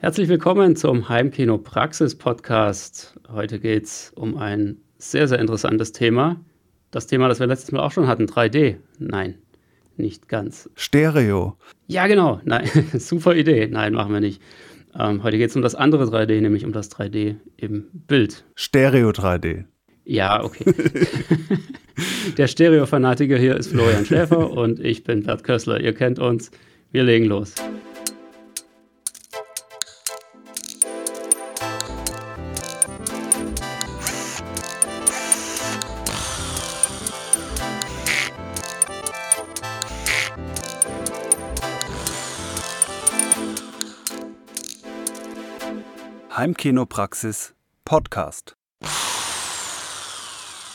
Herzlich willkommen zum Heimkino Praxis Podcast. Heute geht es um ein sehr, sehr interessantes Thema. Das Thema, das wir letztes Mal auch schon hatten, 3D. Nein, nicht ganz. Stereo. Ja, genau. Nein, super Idee. Nein, machen wir nicht. Ähm, heute geht es um das andere 3D, nämlich um das 3D im Bild. Stereo 3D. Ja, okay. Der Stereo-Fanatiker hier ist Florian Schäfer und ich bin Bert Kössler. Ihr kennt uns. Wir legen los. Heimkinopraxis Podcast.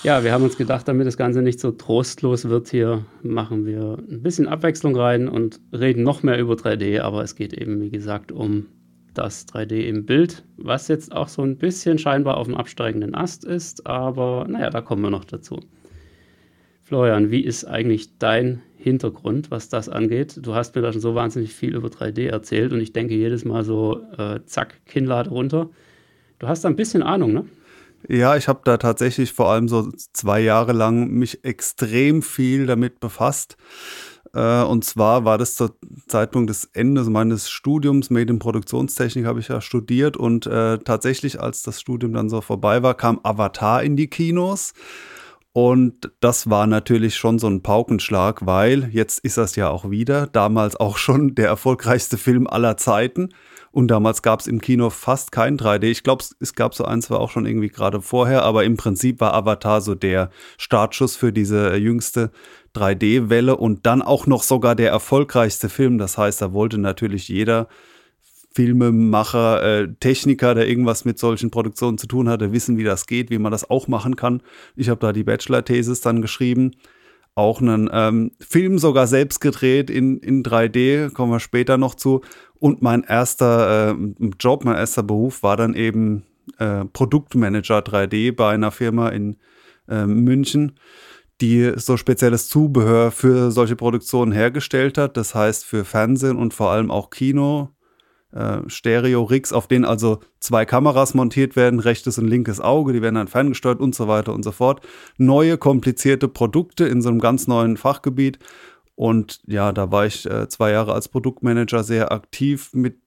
Ja, wir haben uns gedacht, damit das Ganze nicht so trostlos wird hier, machen wir ein bisschen Abwechslung rein und reden noch mehr über 3D, aber es geht eben, wie gesagt, um das 3D im Bild, was jetzt auch so ein bisschen scheinbar auf dem absteigenden Ast ist, aber naja, da kommen wir noch dazu. Florian, wie ist eigentlich dein Hintergrund, was das angeht? Du hast mir da schon so wahnsinnig viel über 3D erzählt und ich denke jedes Mal so, äh, zack, Kinnlade runter. Du hast da ein bisschen Ahnung, ne? Ja, ich habe da tatsächlich vor allem so zwei Jahre lang mich extrem viel damit befasst. Äh, und zwar war das zur Zeitpunkt des Endes meines Studiums, Medienproduktionstechnik habe ich ja studiert und äh, tatsächlich, als das Studium dann so vorbei war, kam Avatar in die Kinos. Und das war natürlich schon so ein Paukenschlag, weil jetzt ist das ja auch wieder, damals auch schon der erfolgreichste Film aller Zeiten. Und damals gab es im Kino fast kein 3D. Ich glaube, es gab so eins, war auch schon irgendwie gerade vorher, aber im Prinzip war Avatar so der Startschuss für diese jüngste 3D-Welle und dann auch noch sogar der erfolgreichste Film. Das heißt, da wollte natürlich jeder Filmemacher, äh, Techniker, der irgendwas mit solchen Produktionen zu tun hatte, wissen, wie das geht, wie man das auch machen kann. Ich habe da die Bachelor-Thesis dann geschrieben. Auch einen ähm, Film sogar selbst gedreht in, in 3D, kommen wir später noch zu. Und mein erster äh, Job, mein erster Beruf war dann eben äh, Produktmanager 3D bei einer Firma in äh, München, die so spezielles Zubehör für solche Produktionen hergestellt hat. Das heißt für Fernsehen und vor allem auch Kino äh, Stereo-Rigs, auf denen also zwei Kameras montiert werden, rechtes und linkes Auge, die werden dann ferngesteuert und so weiter und so fort. Neue, komplizierte Produkte in so einem ganz neuen Fachgebiet. Und ja, da war ich äh, zwei Jahre als Produktmanager sehr aktiv mit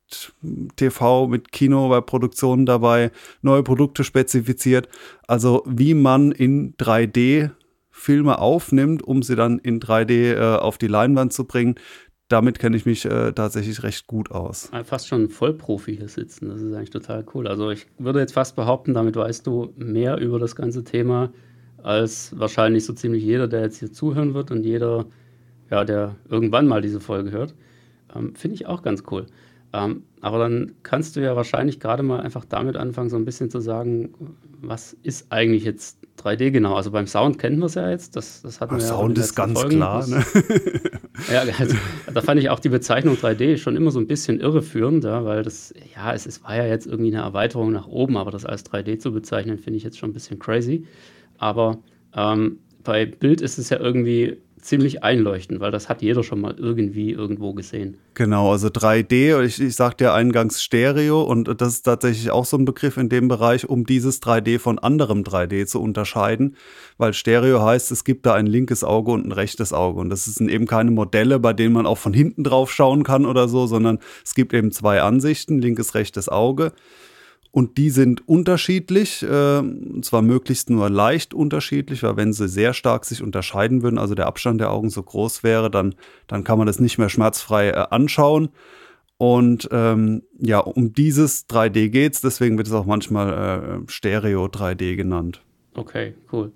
TV, mit Kino bei Produktionen dabei, neue Produkte spezifiziert. Also wie man in 3D Filme aufnimmt, um sie dann in 3D äh, auf die Leinwand zu bringen damit kenne ich mich äh, tatsächlich recht gut aus. Fast schon ein Vollprofi hier sitzen, das ist eigentlich total cool. Also ich würde jetzt fast behaupten, damit weißt du mehr über das ganze Thema als wahrscheinlich so ziemlich jeder, der jetzt hier zuhören wird und jeder, ja, der irgendwann mal diese Folge hört. Ähm, Finde ich auch ganz cool. Ähm, aber dann kannst du ja wahrscheinlich gerade mal einfach damit anfangen, so ein bisschen zu sagen, was ist eigentlich jetzt 3D genau? Also beim Sound kennen wir es ja jetzt. Das, das hatten wir Sound ja ist ganz Folgen. klar. Ne? Ja, also, da fand ich auch die Bezeichnung 3D schon immer so ein bisschen irreführend, ja, weil das, ja, es, es war ja jetzt irgendwie eine Erweiterung nach oben, aber das als 3D zu bezeichnen, finde ich jetzt schon ein bisschen crazy. Aber ähm, bei Bild ist es ja irgendwie ziemlich einleuchtend, weil das hat jeder schon mal irgendwie irgendwo gesehen. Genau, also 3D, ich, ich sagte ja eingangs Stereo und das ist tatsächlich auch so ein Begriff in dem Bereich, um dieses 3D von anderem 3D zu unterscheiden, weil Stereo heißt, es gibt da ein linkes Auge und ein rechtes Auge und das sind eben keine Modelle, bei denen man auch von hinten drauf schauen kann oder so, sondern es gibt eben zwei Ansichten, linkes, rechtes Auge. Und die sind unterschiedlich, äh, zwar möglichst nur leicht unterschiedlich, weil wenn sie sehr stark sich unterscheiden würden, also der Abstand der Augen so groß wäre, dann, dann kann man das nicht mehr schmerzfrei äh, anschauen. Und ähm, ja, um dieses 3D geht es, deswegen wird es auch manchmal äh, Stereo 3D genannt. Okay, cool.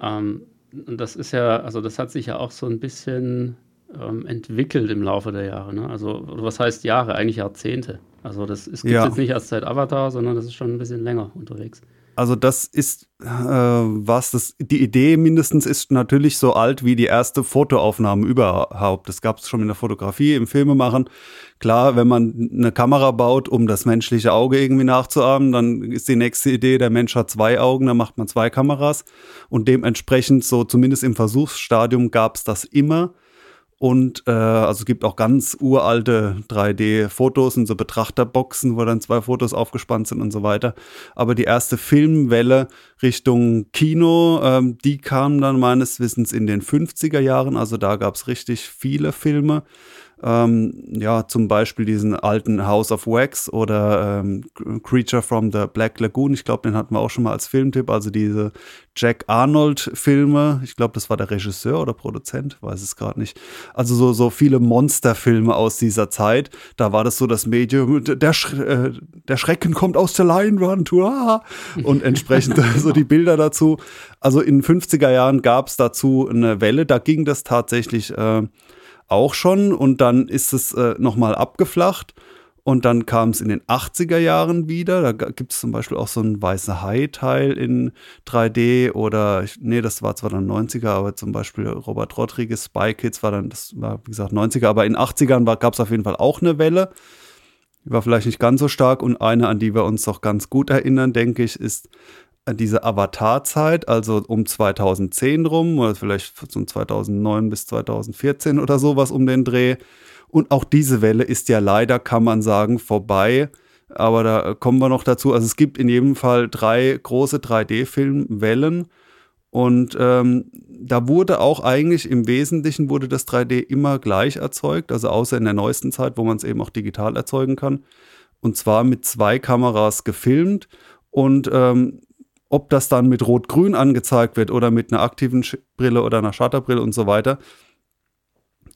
Ähm, das ist ja, also das hat sich ja auch so ein bisschen ähm, entwickelt im Laufe der Jahre. Ne? Also, was heißt Jahre? Eigentlich Jahrzehnte. Also, das gibt es ja. jetzt nicht erst seit Avatar, sondern das ist schon ein bisschen länger unterwegs. Also das ist äh, was, das, die Idee mindestens ist natürlich so alt wie die erste Fotoaufnahme überhaupt. Das gab es schon in der Fotografie, im Filmemachen. Klar, wenn man eine Kamera baut, um das menschliche Auge irgendwie nachzuahmen, dann ist die nächste Idee, der Mensch hat zwei Augen, dann macht man zwei Kameras. Und dementsprechend, so zumindest im Versuchsstadium, gab es das immer. Und äh, also es gibt auch ganz uralte 3D-Fotos und so Betrachterboxen, wo dann zwei Fotos aufgespannt sind und so weiter. Aber die erste Filmwelle Richtung Kino, ähm, die kam dann meines Wissens in den 50er Jahren. Also da gab es richtig viele Filme. Ähm, ja, zum Beispiel diesen alten House of Wax oder ähm, Creature from the Black Lagoon. Ich glaube, den hatten wir auch schon mal als Filmtipp. Also diese Jack Arnold-Filme. Ich glaube, das war der Regisseur oder Produzent, weiß es gerade nicht. Also so, so viele Monsterfilme aus dieser Zeit. Da war das so das Medium, der, Sch äh, der Schrecken kommt aus der Leinwand. Uah! Und entsprechend so die Bilder dazu. Also in den 50er Jahren gab es dazu eine Welle. Da ging das tatsächlich. Äh, auch schon und dann ist es äh, nochmal abgeflacht. Und dann kam es in den 80er Jahren wieder. Da gibt es zum Beispiel auch so ein weiße Hai-Teil in 3D oder, nee, das war zwar dann 90er, aber zum Beispiel Robert Rodriguez Spy Kids war dann, das war wie gesagt 90er, aber in 80ern gab es auf jeden Fall auch eine Welle. Die war vielleicht nicht ganz so stark und eine, an die wir uns doch ganz gut erinnern, denke ich, ist diese Avatar-Zeit, also um 2010 rum oder vielleicht so 2009 bis 2014 oder sowas um den Dreh. Und auch diese Welle ist ja leider, kann man sagen, vorbei. Aber da kommen wir noch dazu. Also es gibt in jedem Fall drei große 3D-Filmwellen. Und ähm, da wurde auch eigentlich im Wesentlichen wurde das 3D immer gleich erzeugt, also außer in der neuesten Zeit, wo man es eben auch digital erzeugen kann. Und zwar mit zwei Kameras gefilmt. Und ähm, ob das dann mit Rot-Grün angezeigt wird oder mit einer aktiven Brille oder einer Shutterbrille und so weiter,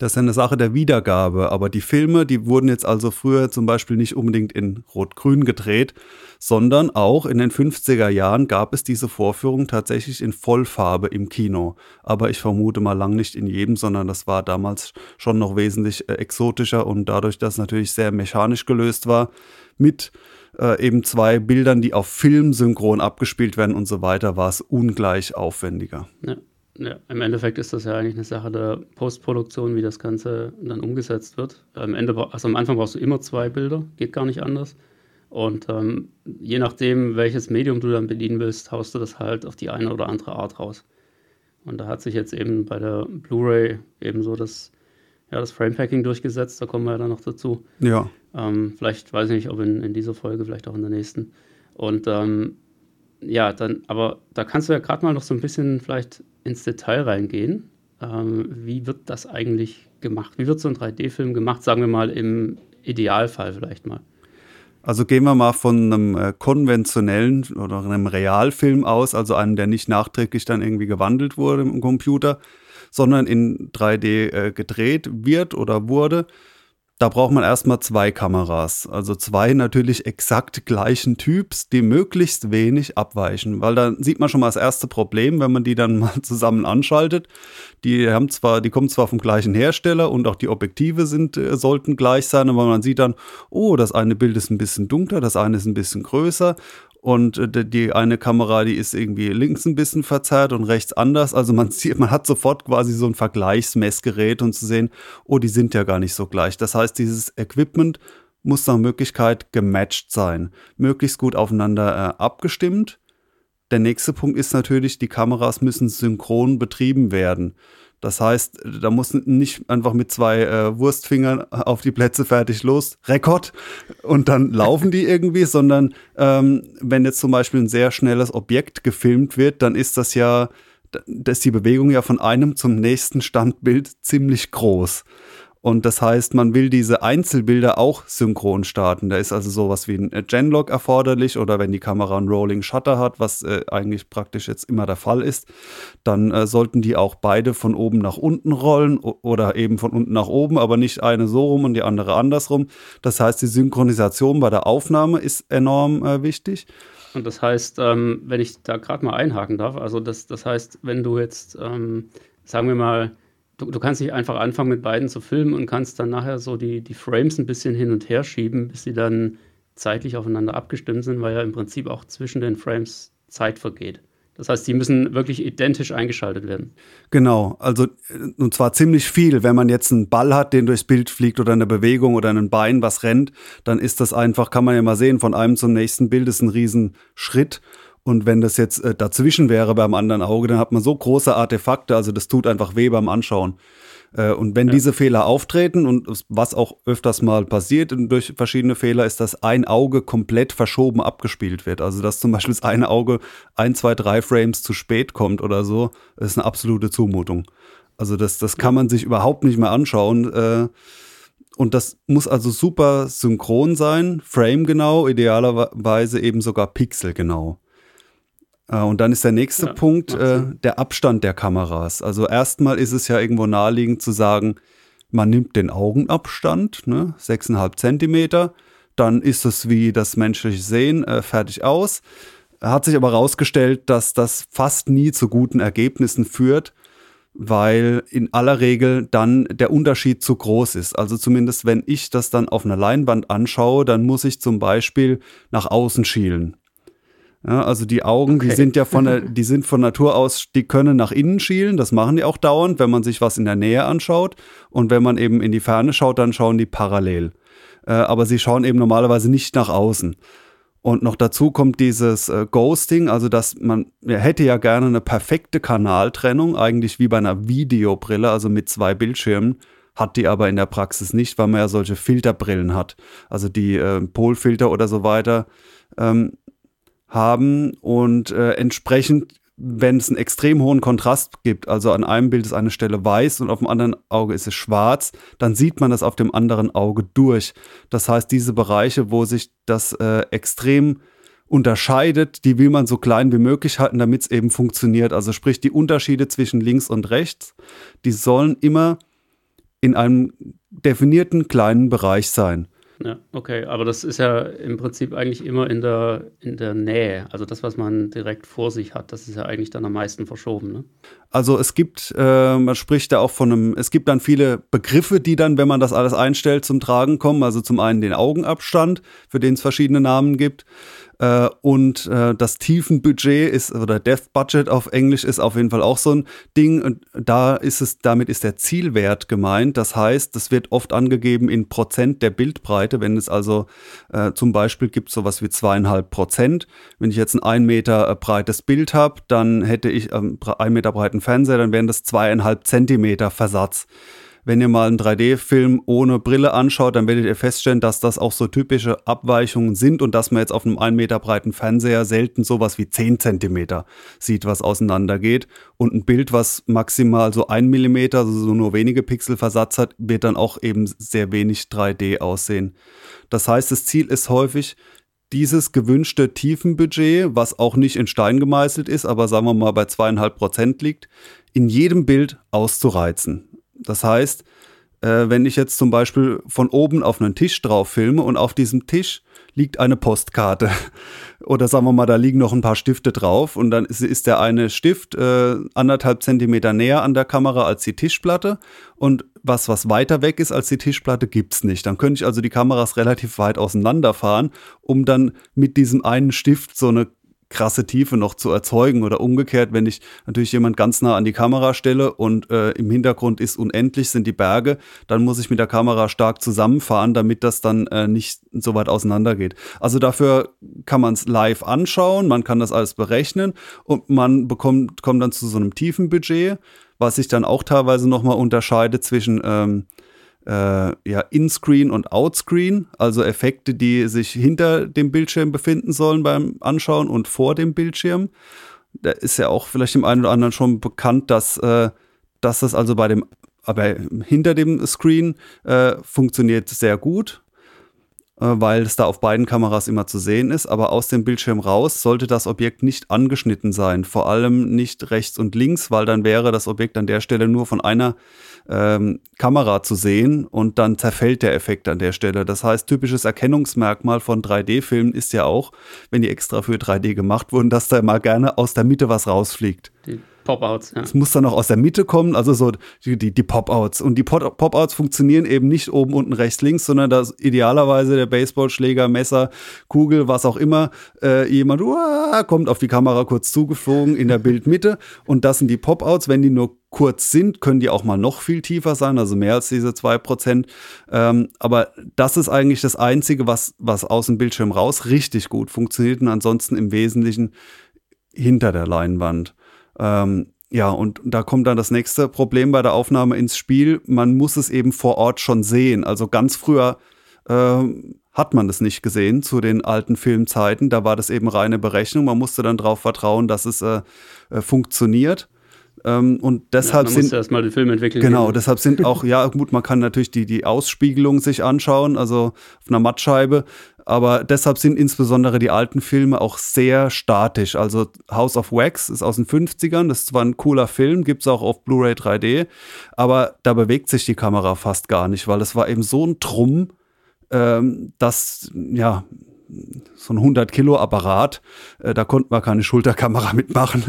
das ist eine Sache der Wiedergabe. Aber die Filme, die wurden jetzt also früher zum Beispiel nicht unbedingt in Rot-Grün gedreht, sondern auch in den 50er Jahren gab es diese Vorführung tatsächlich in Vollfarbe im Kino. Aber ich vermute mal lang nicht in jedem, sondern das war damals schon noch wesentlich äh, exotischer und dadurch, dass es natürlich sehr mechanisch gelöst war, mit äh, eben zwei Bildern, die auf Film synchron abgespielt werden und so weiter, war es ungleich aufwendiger. Ja. Ja, im Endeffekt ist das ja eigentlich eine Sache der Postproduktion, wie das Ganze dann umgesetzt wird. Am Ende, also am Anfang brauchst du immer zwei Bilder, geht gar nicht anders. Und ähm, je nachdem, welches Medium du dann bedienen willst, haust du das halt auf die eine oder andere Art raus. Und da hat sich jetzt eben bei der Blu-ray eben so das, ja, das Framepacking durchgesetzt, da kommen wir ja dann noch dazu. Ja. Ähm, vielleicht weiß ich nicht, ob in, in dieser Folge, vielleicht auch in der nächsten. Und ähm, ja, dann, aber da kannst du ja gerade mal noch so ein bisschen vielleicht ins Detail reingehen. Ähm, wie wird das eigentlich gemacht? Wie wird so ein 3D-Film gemacht, sagen wir mal im Idealfall vielleicht mal? Also gehen wir mal von einem äh, konventionellen oder einem Realfilm aus, also einem, der nicht nachträglich dann irgendwie gewandelt wurde im Computer, sondern in 3D äh, gedreht wird oder wurde. Da braucht man erstmal zwei Kameras. Also zwei natürlich exakt gleichen Typs, die möglichst wenig abweichen. Weil da sieht man schon mal das erste Problem, wenn man die dann mal zusammen anschaltet. Die haben zwar, die kommen zwar vom gleichen Hersteller und auch die Objektive sind, äh, sollten gleich sein, aber man sieht dann, oh, das eine Bild ist ein bisschen dunkler, das eine ist ein bisschen größer und äh, die eine Kamera, die ist irgendwie links ein bisschen verzerrt und rechts anders. Also man sieht, man hat sofort quasi so ein Vergleichsmessgerät und zu sehen, oh, die sind ja gar nicht so gleich. Das heißt, dieses Equipment muss nach Möglichkeit gematcht sein, möglichst gut aufeinander äh, abgestimmt. Der nächste Punkt ist natürlich, die Kameras müssen synchron betrieben werden. Das heißt, da muss nicht einfach mit zwei äh, Wurstfingern auf die Plätze fertig los, Rekord, und dann laufen die irgendwie, sondern ähm, wenn jetzt zum Beispiel ein sehr schnelles Objekt gefilmt wird, dann ist das ja, da ist die Bewegung ja von einem zum nächsten Standbild ziemlich groß. Und das heißt, man will diese Einzelbilder auch synchron starten. Da ist also sowas wie ein Genlock erforderlich oder wenn die Kamera einen Rolling Shutter hat, was äh, eigentlich praktisch jetzt immer der Fall ist, dann äh, sollten die auch beide von oben nach unten rollen oder eben von unten nach oben, aber nicht eine so rum und die andere andersrum. Das heißt, die Synchronisation bei der Aufnahme ist enorm äh, wichtig. Und das heißt, ähm, wenn ich da gerade mal einhaken darf, also das, das heißt, wenn du jetzt, ähm, sagen wir mal, du, du kannst nicht einfach anfangen mit beiden zu filmen und kannst dann nachher so die, die Frames ein bisschen hin und her schieben, bis sie dann zeitlich aufeinander abgestimmt sind, weil ja im Prinzip auch zwischen den Frames Zeit vergeht. Das heißt, die müssen wirklich identisch eingeschaltet werden. Genau, also und zwar ziemlich viel. Wenn man jetzt einen Ball hat, den durchs Bild fliegt oder eine Bewegung oder ein Bein, was rennt, dann ist das einfach, kann man ja mal sehen, von einem zum nächsten Bild ist ein Riesenschritt. Und wenn das jetzt äh, dazwischen wäre beim anderen Auge, dann hat man so große Artefakte, also das tut einfach weh beim Anschauen. Äh, und wenn ja. diese Fehler auftreten und was auch öfters mal passiert durch verschiedene Fehler, ist, dass ein Auge komplett verschoben abgespielt wird. Also dass zum Beispiel das eine Auge ein, zwei, drei Frames zu spät kommt oder so, ist eine absolute Zumutung. Also das, das kann man sich überhaupt nicht mehr anschauen. Äh, und das muss also super synchron sein, Frame genau, idealerweise eben sogar Pixel genau. Äh, und dann ist der nächste ja, Punkt äh, der Abstand der Kameras. Also erstmal ist es ja irgendwo naheliegend zu sagen, man nimmt den Augenabstand, ne, 6,5 Zentimeter, dann ist es wie das menschliche Sehen äh, fertig aus. Hat sich aber herausgestellt, dass das fast nie zu guten Ergebnissen führt, weil in aller Regel dann der Unterschied zu groß ist. Also zumindest wenn ich das dann auf einer Leinwand anschaue, dann muss ich zum Beispiel nach außen schielen. Ja, also die Augen, okay. die sind ja von der, die sind von Natur aus, die können nach innen schielen, das machen die auch dauernd, wenn man sich was in der Nähe anschaut. Und wenn man eben in die Ferne schaut, dann schauen die parallel. Äh, aber sie schauen eben normalerweise nicht nach außen. Und noch dazu kommt dieses äh, Ghosting, also dass man ja, hätte ja gerne eine perfekte Kanaltrennung, eigentlich wie bei einer Videobrille, also mit zwei Bildschirmen, hat die aber in der Praxis nicht, weil man ja solche Filterbrillen hat. Also die äh, Polfilter oder so weiter. Ähm, haben und äh, entsprechend, wenn es einen extrem hohen Kontrast gibt, also an einem Bild ist eine Stelle weiß und auf dem anderen Auge ist es schwarz, dann sieht man das auf dem anderen Auge durch. Das heißt, diese Bereiche, wo sich das äh, extrem unterscheidet, die will man so klein wie möglich halten, damit es eben funktioniert. Also sprich, die Unterschiede zwischen links und rechts, die sollen immer in einem definierten kleinen Bereich sein. Ja, okay, aber das ist ja im Prinzip eigentlich immer in der, in der Nähe. Also das, was man direkt vor sich hat, das ist ja eigentlich dann am meisten verschoben. Ne? Also es gibt, äh, man spricht da auch von einem, es gibt dann viele Begriffe, die dann, wenn man das alles einstellt, zum Tragen kommen. Also zum einen den Augenabstand, für den es verschiedene Namen gibt. Äh, und äh, das Tiefenbudget ist, oder Death Budget auf Englisch ist auf jeden Fall auch so ein Ding. Und da ist es, damit ist der Zielwert gemeint. Das heißt, das wird oft angegeben in Prozent der Bildbreite. Wenn es also äh, zum Beispiel gibt sowas wie zweieinhalb Prozent. Wenn ich jetzt ein ein Meter äh, breites Bild habe, dann hätte ich ähm, ein Meter breiten Fernseher, dann wären das zweieinhalb Zentimeter Versatz wenn ihr mal einen 3D-Film ohne Brille anschaut, dann werdet ihr feststellen, dass das auch so typische Abweichungen sind und dass man jetzt auf einem 1 Meter breiten Fernseher selten sowas wie 10 Zentimeter sieht, was auseinandergeht. Und ein Bild, was maximal so 1 Millimeter, also so nur wenige Pixel Versatz hat, wird dann auch eben sehr wenig 3D aussehen. Das heißt, das Ziel ist häufig, dieses gewünschte Tiefenbudget, was auch nicht in Stein gemeißelt ist, aber sagen wir mal bei zweieinhalb Prozent liegt, in jedem Bild auszureizen. Das heißt, äh, wenn ich jetzt zum Beispiel von oben auf einen Tisch drauf filme und auf diesem Tisch liegt eine Postkarte oder sagen wir mal, da liegen noch ein paar Stifte drauf und dann ist, ist der eine Stift äh, anderthalb Zentimeter näher an der Kamera als die Tischplatte und was, was weiter weg ist als die Tischplatte, gibt's nicht. Dann könnte ich also die Kameras relativ weit auseinanderfahren, um dann mit diesem einen Stift so eine krasse Tiefe noch zu erzeugen oder umgekehrt, wenn ich natürlich jemand ganz nah an die Kamera stelle und äh, im Hintergrund ist unendlich, sind die Berge, dann muss ich mit der Kamera stark zusammenfahren, damit das dann äh, nicht so weit auseinander geht. Also dafür kann man es live anschauen, man kann das alles berechnen und man bekommt, kommt dann zu so einem tiefen Budget, was sich dann auch teilweise nochmal unterscheidet zwischen ähm, äh, ja, In-Screen und Outscreen, also Effekte, die sich hinter dem Bildschirm befinden sollen beim Anschauen und vor dem Bildschirm. Da ist ja auch vielleicht dem einen oder anderen schon bekannt, dass, äh, dass das also bei dem, aber hinter dem Screen äh, funktioniert sehr gut, äh, weil es da auf beiden Kameras immer zu sehen ist. Aber aus dem Bildschirm raus sollte das Objekt nicht angeschnitten sein, vor allem nicht rechts und links, weil dann wäre das Objekt an der Stelle nur von einer ähm, Kamera zu sehen und dann zerfällt der Effekt an der Stelle. Das heißt, typisches Erkennungsmerkmal von 3D-Filmen ist ja auch, wenn die extra für 3D gemacht wurden, dass da mal gerne aus der Mitte was rausfliegt. Die Pop-outs. Es muss dann auch aus der Mitte kommen, also so die, die, die Pop-outs. Und die Pop-outs funktionieren eben nicht oben, unten, rechts, links, sondern dass idealerweise der Baseballschläger, Messer, Kugel, was auch immer, äh, jemand uah, kommt auf die Kamera kurz zugeflogen in der Bildmitte. Und das sind die Pop-outs. Wenn die nur kurz sind, können die auch mal noch viel tiefer sein, also mehr als diese 2%. Ähm, aber das ist eigentlich das Einzige, was, was aus dem Bildschirm raus richtig gut funktioniert und ansonsten im Wesentlichen hinter der Leinwand. Ähm, ja, und da kommt dann das nächste Problem bei der Aufnahme ins Spiel. Man muss es eben vor Ort schon sehen. Also ganz früher äh, hat man es nicht gesehen zu den alten Filmzeiten. Da war das eben reine Berechnung. Man musste dann darauf vertrauen, dass es äh, äh, funktioniert. Ähm, und deshalb ja, sind erstmal den Film entwickeln. Genau, gehen. deshalb sind auch ja gut, man kann natürlich die die Ausspiegelung sich anschauen, also auf einer Mattscheibe, aber deshalb sind insbesondere die alten Filme auch sehr statisch. Also House of Wax ist aus den 50ern, das ist zwar ein cooler Film, gibt es auch auf Blu-ray 3D, aber da bewegt sich die Kamera fast gar nicht, weil es war eben so ein Trumm, ähm, dass ja so ein 100 Kilo Apparat, äh, da konnte man keine Schulterkamera mitmachen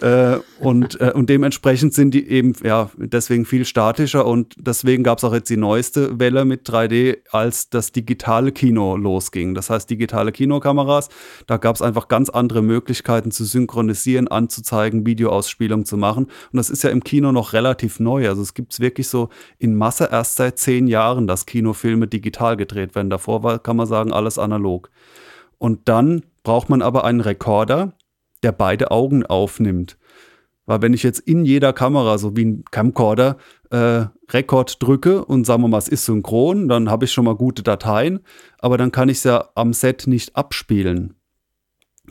äh, und, äh, und dementsprechend sind die eben ja deswegen viel statischer und deswegen gab es auch jetzt die neueste Welle mit 3D, als das digitale Kino losging. Das heißt digitale Kinokameras, da gab es einfach ganz andere Möglichkeiten zu synchronisieren, anzuzeigen, Videoausspielung zu machen und das ist ja im Kino noch relativ neu. Also es gibt es wirklich so in Masse erst seit zehn Jahren, dass Kinofilme digital gedreht werden. Davor war, kann man sagen, alles analog. Und dann braucht man aber einen Rekorder, der beide Augen aufnimmt. Weil wenn ich jetzt in jeder Kamera, so wie ein Camcorder, äh, Rekord drücke und sagen wir mal, es ist synchron, dann habe ich schon mal gute Dateien, aber dann kann ich es ja am Set nicht abspielen.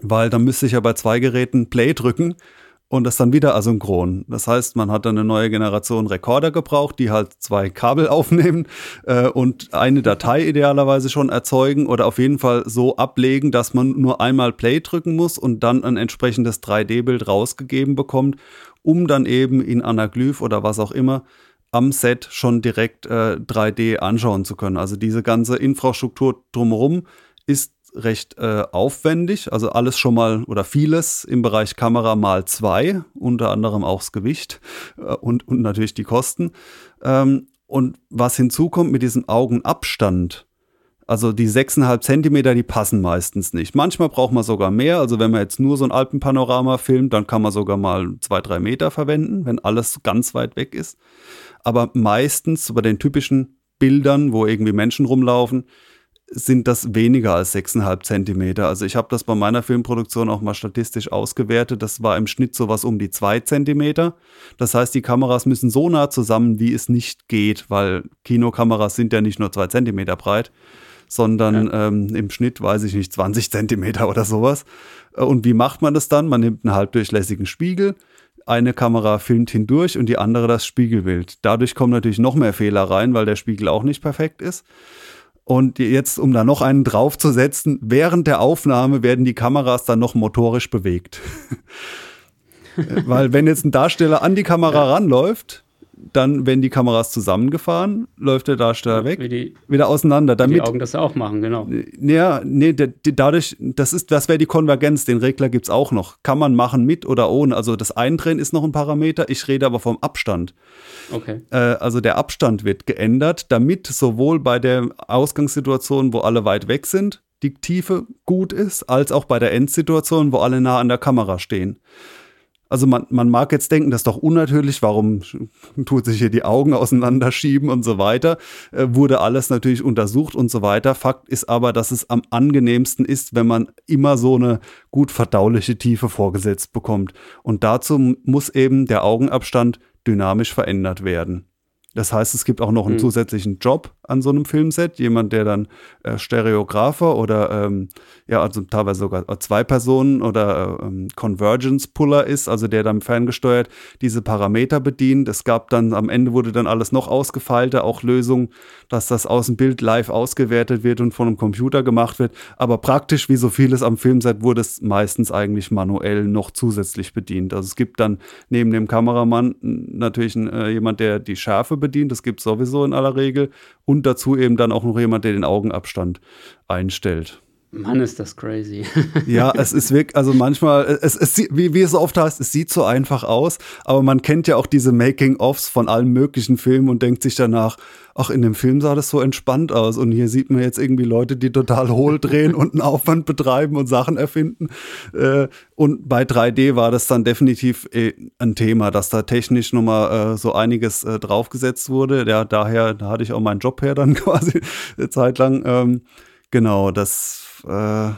Weil dann müsste ich ja bei zwei Geräten Play drücken und das dann wieder asynchron. Das heißt, man hat dann eine neue Generation Rekorder gebraucht, die halt zwei Kabel aufnehmen äh, und eine Datei idealerweise schon erzeugen oder auf jeden Fall so ablegen, dass man nur einmal Play drücken muss und dann ein entsprechendes 3D-Bild rausgegeben bekommt, um dann eben in Anaglyph oder was auch immer am Set schon direkt äh, 3D anschauen zu können. Also diese ganze Infrastruktur drumherum ist recht äh, aufwendig, also alles schon mal oder vieles im Bereich Kamera mal zwei, unter anderem auch das Gewicht äh, und, und natürlich die Kosten. Ähm, und was hinzukommt mit diesem Augenabstand, also die 6,5 Zentimeter, die passen meistens nicht. Manchmal braucht man sogar mehr. Also wenn man jetzt nur so ein Alpenpanorama filmt, dann kann man sogar mal zwei, drei Meter verwenden, wenn alles ganz weit weg ist. Aber meistens bei den typischen Bildern, wo irgendwie Menschen rumlaufen, sind das weniger als 6,5 Zentimeter. Also ich habe das bei meiner Filmproduktion auch mal statistisch ausgewertet. Das war im Schnitt sowas um die 2 Zentimeter. Das heißt, die Kameras müssen so nah zusammen, wie es nicht geht, weil Kinokameras sind ja nicht nur 2 Zentimeter breit, sondern ja. ähm, im Schnitt, weiß ich nicht, 20 Zentimeter oder sowas. Äh, und wie macht man das dann? Man nimmt einen halbdurchlässigen Spiegel, eine Kamera filmt hindurch und die andere das Spiegelbild. Dadurch kommen natürlich noch mehr Fehler rein, weil der Spiegel auch nicht perfekt ist. Und jetzt, um da noch einen draufzusetzen, während der Aufnahme werden die Kameras dann noch motorisch bewegt. Weil wenn jetzt ein Darsteller an die Kamera ja. ranläuft, dann werden die Kameras zusammengefahren, läuft der Darsteller weg, die, wieder auseinander. Damit, die Augen das auch machen, genau. Ja, nee, dadurch, das ist, das wäre die Konvergenz, den Regler gibt es auch noch. Kann man machen mit oder ohne. Also das Eindrehen ist noch ein Parameter, ich rede aber vom Abstand. Okay. Äh, also der Abstand wird geändert, damit sowohl bei der Ausgangssituation, wo alle weit weg sind, die Tiefe gut ist, als auch bei der Endsituation, wo alle nah an der Kamera stehen. Also man, man mag jetzt denken, das ist doch unnatürlich, warum tut sich hier die Augen auseinanderschieben und so weiter. Äh, wurde alles natürlich untersucht und so weiter. Fakt ist aber, dass es am angenehmsten ist, wenn man immer so eine gut verdauliche Tiefe vorgesetzt bekommt. Und dazu muss eben der Augenabstand dynamisch verändert werden. Das heißt, es gibt auch noch einen mhm. zusätzlichen Job an so einem Filmset. Jemand, der dann äh, Stereografer oder ähm, ja, also teilweise sogar zwei Personen oder äh, ähm, Convergence-Puller ist, also der dann ferngesteuert diese Parameter bedient. Es gab dann, am Ende wurde dann alles noch ausgefeilter, auch Lösungen, dass das aus dem Bild live ausgewertet wird und von einem Computer gemacht wird. Aber praktisch, wie so vieles am Filmset, wurde es meistens eigentlich manuell noch zusätzlich bedient. Also es gibt dann neben dem Kameramann natürlich äh, jemand, der die Schärfe bedient. Das gibt es sowieso in aller Regel. Und dazu eben dann auch noch jemand, der den Augenabstand einstellt. Mann, ist das crazy. ja, es ist wirklich, also manchmal, es, es, wie, wie es so oft heißt, es sieht so einfach aus, aber man kennt ja auch diese Making-ofs von allen möglichen Filmen und denkt sich danach, ach, in dem Film sah das so entspannt aus und hier sieht man jetzt irgendwie Leute, die total hohl drehen und einen Aufwand betreiben und Sachen erfinden. Äh, und bei 3D war das dann definitiv äh, ein Thema, dass da technisch nochmal äh, so einiges draufgesetzt wurde. Ja, daher, da hatte ich auch meinen Job her dann quasi eine Zeit lang. Ähm, genau, das äh,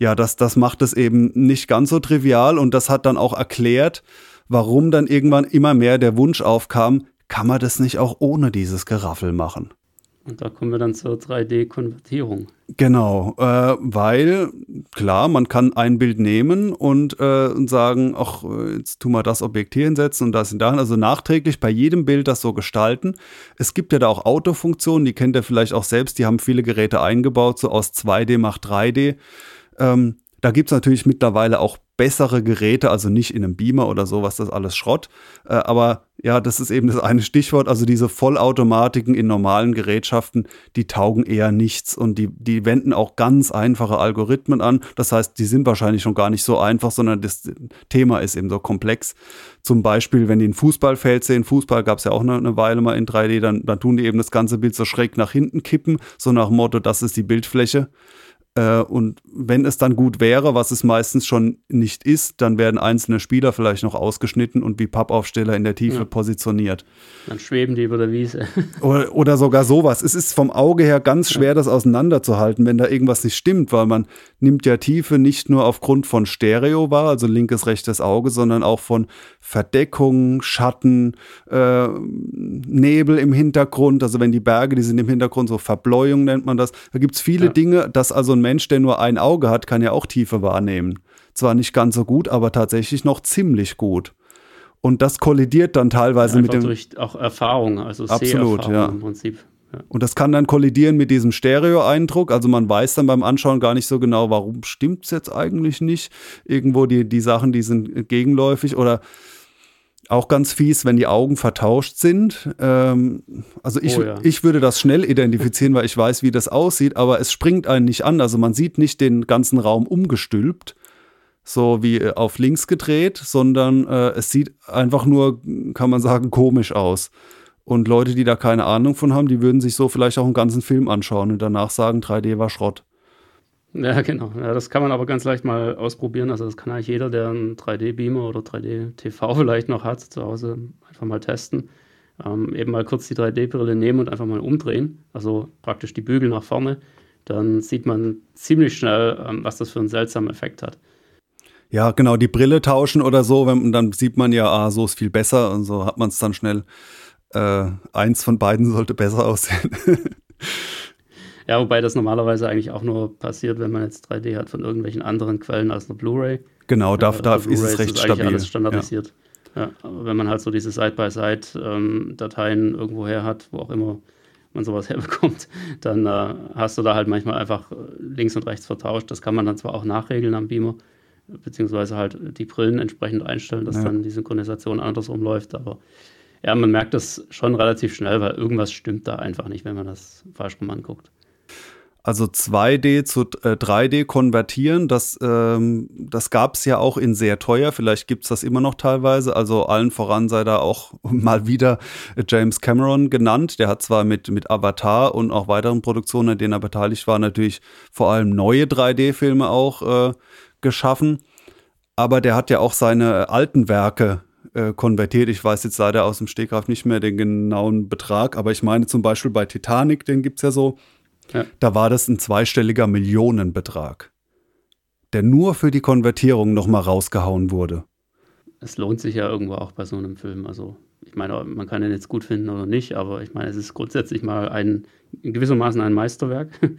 ja, das, das macht es eben nicht ganz so trivial und das hat dann auch erklärt, warum dann irgendwann immer mehr der Wunsch aufkam, kann man das nicht auch ohne dieses Geraffel machen? Und da kommen wir dann zur 3D-Konvertierung. Genau, äh, weil klar, man kann ein Bild nehmen und, äh, und sagen, ach, jetzt tun wir das Objekt hier hinsetzen und das in da. Also nachträglich bei jedem Bild das so gestalten. Es gibt ja da auch Autofunktionen, die kennt ihr vielleicht auch selbst, die haben viele Geräte eingebaut, so aus 2D macht 3D. Ähm, da gibt es natürlich mittlerweile auch bessere Geräte, also nicht in einem Beamer oder sowas, das ist alles Schrott. Äh, aber ja, das ist eben das eine Stichwort. Also diese Vollautomatiken in normalen Gerätschaften, die taugen eher nichts und die, die wenden auch ganz einfache Algorithmen an. Das heißt, die sind wahrscheinlich schon gar nicht so einfach, sondern das Thema ist eben so komplex. Zum Beispiel, wenn die ein Fußballfeld sehen, Fußball gab es ja auch eine, eine, Weile mal in 3D, dann, dann tun die eben das ganze Bild so schräg nach hinten kippen, so nach dem Motto, das ist die Bildfläche. Äh, und wenn es dann gut wäre, was es meistens schon nicht ist, dann werden einzelne Spieler vielleicht noch ausgeschnitten und wie Pappaufsteller in der Tiefe ja. positioniert. Dann schweben die über der Wiese. Oder, oder, sogar sowas. Es ist vom Auge her ganz schwer, ja. das auseinanderzuhalten, wenn da irgendwas nicht stimmt, weil man nimmt ja Tiefe nicht nur aufgrund von Stereo wahr, also linkes, rechtes Auge, sondern auch von Verdeckung, Schatten, äh, Nebel im Hintergrund. Also wenn die Berge, die sind im Hintergrund so Verbläuung nennt man das. Da gibt es viele ja. Dinge, dass also ein Mensch, der nur ein Auge hat, kann ja auch Tiefe wahrnehmen. Zwar nicht ganz so gut, aber tatsächlich noch ziemlich gut. Und das kollidiert dann teilweise ja, mit dem. durch auch Erfahrung, also Absolut, ja. im Prinzip. Ja. Und das kann dann kollidieren mit diesem Stereo-Eindruck. Also man weiß dann beim Anschauen gar nicht so genau, warum stimmt es jetzt eigentlich nicht. Irgendwo die, die Sachen, die sind gegenläufig oder auch ganz fies, wenn die Augen vertauscht sind. Ähm, also ich, oh ja. ich würde das schnell identifizieren, weil ich weiß, wie das aussieht, aber es springt einen nicht an. Also man sieht nicht den ganzen Raum umgestülpt, so wie äh, auf links gedreht, sondern äh, es sieht einfach nur, kann man sagen, komisch aus. Und Leute, die da keine Ahnung von haben, die würden sich so vielleicht auch einen ganzen Film anschauen und danach sagen, 3D war Schrott. Ja, genau. Ja, das kann man aber ganz leicht mal ausprobieren. Also das kann eigentlich jeder, der einen 3D-Beamer oder 3D-TV vielleicht noch hat, zu Hause einfach mal testen. Ähm, eben mal kurz die 3D-Brille nehmen und einfach mal umdrehen. Also praktisch die Bügel nach vorne. Dann sieht man ziemlich schnell, ähm, was das für einen seltsamen Effekt hat. Ja, genau, die Brille tauschen oder so, wenn, dann sieht man ja, ah, so ist viel besser und so hat man es dann schnell. Äh, eins von beiden sollte besser aussehen. Ja, wobei das normalerweise eigentlich auch nur passiert, wenn man jetzt 3D hat von irgendwelchen anderen Quellen als eine Blu-ray. Genau, da, da ist es recht ist stabil. alles standardisiert. Ja. ja. aber wenn man halt so diese Side-by-Side-Dateien ähm, irgendwo hat, wo auch immer man sowas herbekommt, dann äh, hast du da halt manchmal einfach links und rechts vertauscht. Das kann man dann zwar auch nachregeln am Beamer, beziehungsweise halt die Brillen entsprechend einstellen, dass ja. dann die Synchronisation andersrum läuft, aber ja, man merkt das schon relativ schnell, weil irgendwas stimmt da einfach nicht, wenn man das falsch rum anguckt. Also 2D zu äh, 3D konvertieren, das, ähm, das gab es ja auch in sehr teuer. Vielleicht gibt es das immer noch teilweise. Also allen voran sei da auch mal wieder James Cameron genannt. Der hat zwar mit, mit Avatar und auch weiteren Produktionen, an denen er beteiligt war, natürlich vor allem neue 3D-Filme auch äh, geschaffen. Aber der hat ja auch seine alten Werke äh, konvertiert. Ich weiß jetzt leider aus dem Stegreif nicht mehr den genauen Betrag, aber ich meine zum Beispiel bei Titanic, den gibt es ja so ja. Da war das ein zweistelliger Millionenbetrag, der nur für die Konvertierung nochmal rausgehauen wurde. Es lohnt sich ja irgendwo auch bei so einem Film. Also, ich meine, man kann den jetzt gut finden oder nicht, aber ich meine, es ist grundsätzlich mal ein, in gewissermaßen ein Meisterwerk.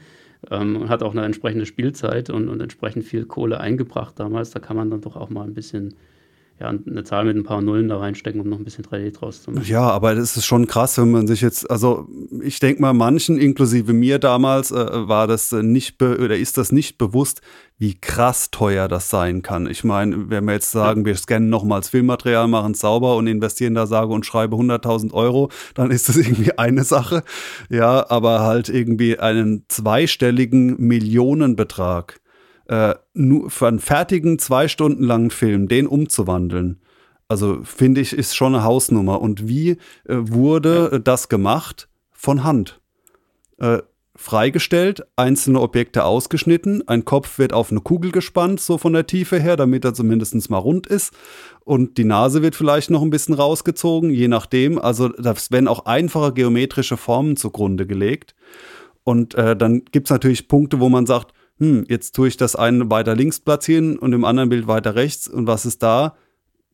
ähm, und hat auch eine entsprechende Spielzeit und, und entsprechend viel Kohle eingebracht damals. Da kann man dann doch auch mal ein bisschen ja, eine Zahl mit ein paar Nullen da reinstecken, um noch ein bisschen 3D draus zu machen. Ja, aber das ist schon krass, wenn man sich jetzt, also ich denke mal, manchen, inklusive mir damals, äh, war das nicht oder ist das nicht bewusst, wie krass teuer das sein kann. Ich meine, wenn wir jetzt sagen, wir scannen nochmals Filmmaterial, machen es sauber und investieren da sage und schreibe 100.000 Euro, dann ist das irgendwie eine Sache. Ja, aber halt irgendwie einen zweistelligen Millionenbetrag äh, nur für einen fertigen, zwei Stunden langen Film, den umzuwandeln, also finde ich, ist schon eine Hausnummer. Und wie äh, wurde ja. das gemacht? Von Hand. Äh, freigestellt, einzelne Objekte ausgeschnitten, ein Kopf wird auf eine Kugel gespannt, so von der Tiefe her, damit er zumindest mal rund ist. Und die Nase wird vielleicht noch ein bisschen rausgezogen, je nachdem. Also das werden auch einfache geometrische Formen zugrunde gelegt. Und äh, dann gibt es natürlich Punkte, wo man sagt, hm, jetzt tue ich das eine weiter links platzieren und im anderen Bild weiter rechts und was ist da?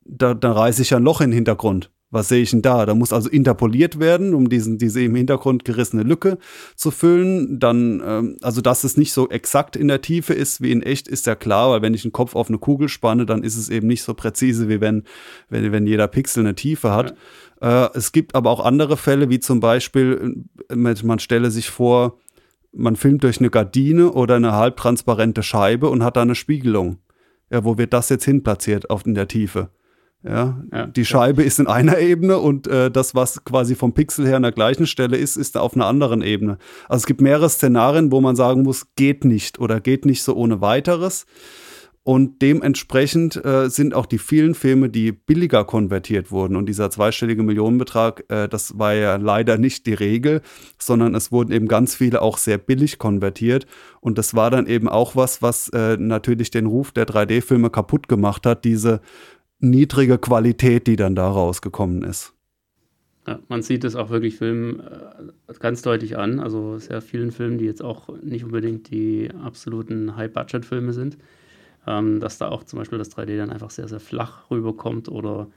Da, da reiße ich ja ein Loch in den Hintergrund. Was sehe ich denn da? Da muss also interpoliert werden, um diesen, diese im Hintergrund gerissene Lücke zu füllen. Dann, ähm, also dass es nicht so exakt in der Tiefe ist wie in echt, ist ja klar, weil wenn ich einen Kopf auf eine Kugel spanne, dann ist es eben nicht so präzise, wie wenn, wenn, wenn jeder Pixel eine Tiefe hat. Ja. Äh, es gibt aber auch andere Fälle, wie zum Beispiel, äh, man stelle sich vor, man filmt durch eine Gardine oder eine halbtransparente Scheibe und hat da eine Spiegelung. Ja, wo wird das jetzt hinplatziert auf in der Tiefe? Ja, ja, die Scheibe ja. ist in einer Ebene und äh, das, was quasi vom Pixel her an der gleichen Stelle ist, ist auf einer anderen Ebene. Also es gibt mehrere Szenarien, wo man sagen muss, geht nicht oder geht nicht so ohne weiteres. Und dementsprechend äh, sind auch die vielen Filme, die billiger konvertiert wurden. Und dieser zweistellige Millionenbetrag, äh, das war ja leider nicht die Regel, sondern es wurden eben ganz viele auch sehr billig konvertiert. Und das war dann eben auch was, was äh, natürlich den Ruf der 3D-Filme kaputt gemacht hat, diese niedrige Qualität, die dann da rausgekommen ist. Ja, man sieht es auch wirklich Filmen äh, ganz deutlich an, also sehr vielen Filmen, die jetzt auch nicht unbedingt die absoluten High-Budget-Filme sind, ähm, dass da auch zum Beispiel das 3D dann einfach sehr, sehr flach rüberkommt oder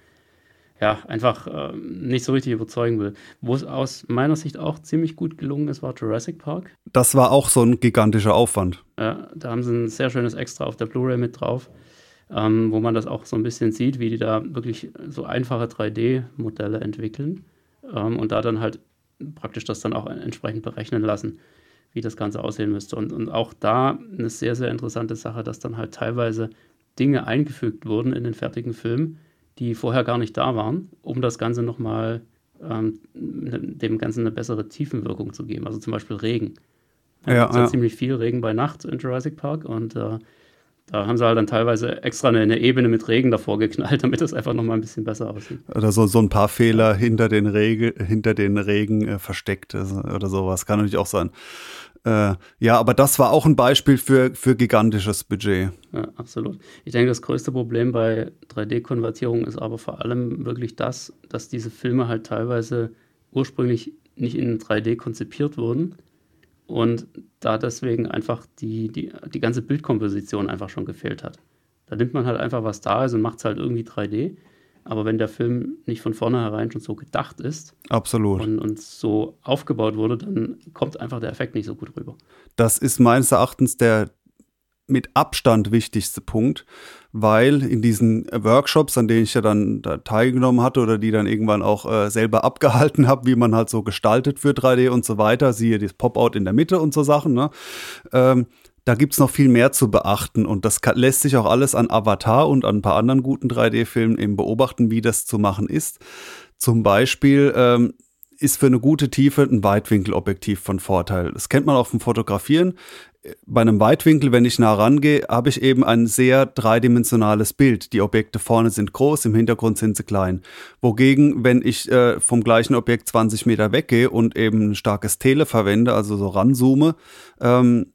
ja, einfach äh, nicht so richtig überzeugen will. Wo es aus meiner Sicht auch ziemlich gut gelungen ist, war Jurassic Park. Das war auch so ein gigantischer Aufwand. Ja, da haben sie ein sehr schönes Extra auf der Blu-ray mit drauf ähm, wo man das auch so ein bisschen sieht, wie die da wirklich so einfache 3D-Modelle entwickeln ähm, und da dann halt praktisch das dann auch entsprechend berechnen lassen, wie das Ganze aussehen müsste. Und, und auch da eine sehr, sehr interessante Sache, dass dann halt teilweise Dinge eingefügt wurden in den fertigen Film, die vorher gar nicht da waren, um das Ganze nochmal ähm, dem Ganzen eine bessere Tiefenwirkung zu geben. Also zum Beispiel Regen. Ja, ja, ja. ziemlich viel Regen bei Nacht in Jurassic Park und äh, da haben sie halt dann teilweise extra eine, eine Ebene mit Regen davor geknallt, damit es einfach nochmal ein bisschen besser aussieht. Oder so, so ein paar Fehler hinter den, Rege, hinter den Regen äh, versteckt oder sowas. Kann natürlich auch sein. Äh, ja, aber das war auch ein Beispiel für, für gigantisches Budget. Ja, absolut. Ich denke, das größte Problem bei 3D-Konvertierung ist aber vor allem wirklich das, dass diese Filme halt teilweise ursprünglich nicht in 3D konzipiert wurden, und da deswegen einfach die, die, die ganze Bildkomposition einfach schon gefehlt hat. Da nimmt man halt einfach, was da ist und macht es halt irgendwie 3D. Aber wenn der Film nicht von vornherein schon so gedacht ist Absolut. Und, und so aufgebaut wurde, dann kommt einfach der Effekt nicht so gut rüber. Das ist meines Erachtens der mit Abstand wichtigste Punkt, weil in diesen Workshops, an denen ich ja dann da teilgenommen hatte oder die dann irgendwann auch äh, selber abgehalten habe, wie man halt so gestaltet für 3D und so weiter, siehe das Pop-out in der Mitte und so Sachen, ne? Ähm, da gibt es noch viel mehr zu beachten und das kann, lässt sich auch alles an Avatar und an ein paar anderen guten 3D-Filmen eben beobachten, wie das zu machen ist. Zum Beispiel ähm, ist für eine gute Tiefe ein Weitwinkelobjektiv von Vorteil. Das kennt man auch vom Fotografieren bei einem Weitwinkel, wenn ich nah rangehe, habe ich eben ein sehr dreidimensionales Bild. Die Objekte vorne sind groß, im Hintergrund sind sie klein. Wogegen, wenn ich äh, vom gleichen Objekt 20 Meter weggehe und eben ein starkes Tele verwende, also so ranzoome, ähm,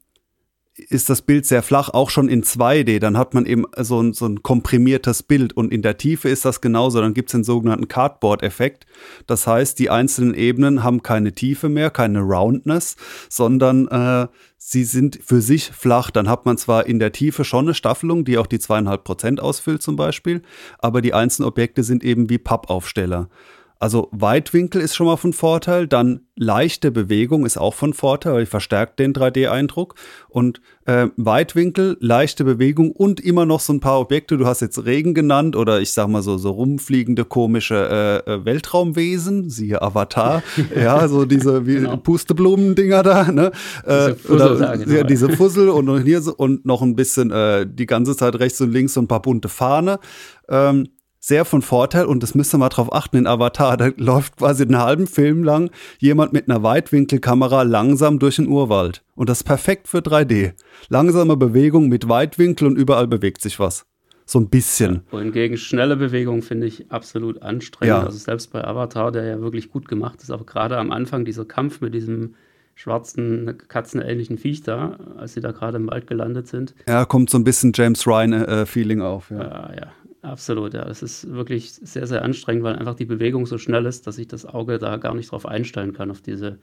ist das Bild sehr flach, auch schon in 2D. Dann hat man eben so ein, so ein komprimiertes Bild und in der Tiefe ist das genauso. Dann gibt es den sogenannten Cardboard-Effekt. Das heißt, die einzelnen Ebenen haben keine Tiefe mehr, keine Roundness, sondern äh, sie sind für sich flach. Dann hat man zwar in der Tiefe schon eine Staffelung, die auch die zweieinhalb Prozent ausfüllt zum Beispiel, aber die einzelnen Objekte sind eben wie Pappaufsteller. Also Weitwinkel ist schon mal von Vorteil, dann leichte Bewegung ist auch von Vorteil, weil die verstärkt den 3D-Eindruck. Und äh, Weitwinkel, leichte Bewegung und immer noch so ein paar Objekte. Du hast jetzt Regen genannt oder ich sag mal so, so rumfliegende komische äh, äh Weltraumwesen, siehe Avatar. ja, so diese wie genau. Pusteblumen-Dinger da. Ne? Äh, diese Fussel, oder, genau. ja, diese Fussel und hier so, und noch ein bisschen äh, die ganze Zeit rechts und links so ein paar bunte Fahne. Ähm, sehr von Vorteil und das müsst ihr mal drauf achten in Avatar. Da läuft quasi einen halben Film lang jemand mit einer Weitwinkelkamera langsam durch den Urwald. Und das ist perfekt für 3D. Langsame Bewegung mit Weitwinkel und überall bewegt sich was. So ein bisschen. Ja, wohingegen schnelle Bewegung finde ich absolut anstrengend. Ja. Also selbst bei Avatar, der ja wirklich gut gemacht ist, aber gerade am Anfang dieser Kampf mit diesem schwarzen, katzenähnlichen Viech da, als sie da gerade im Wald gelandet sind. Ja, kommt so ein bisschen James Ryan-Feeling äh, auf. Ja. ja, ja. Absolut, ja. Das ist wirklich sehr, sehr anstrengend, weil einfach die Bewegung so schnell ist, dass ich das Auge da gar nicht drauf einstellen kann, auf diese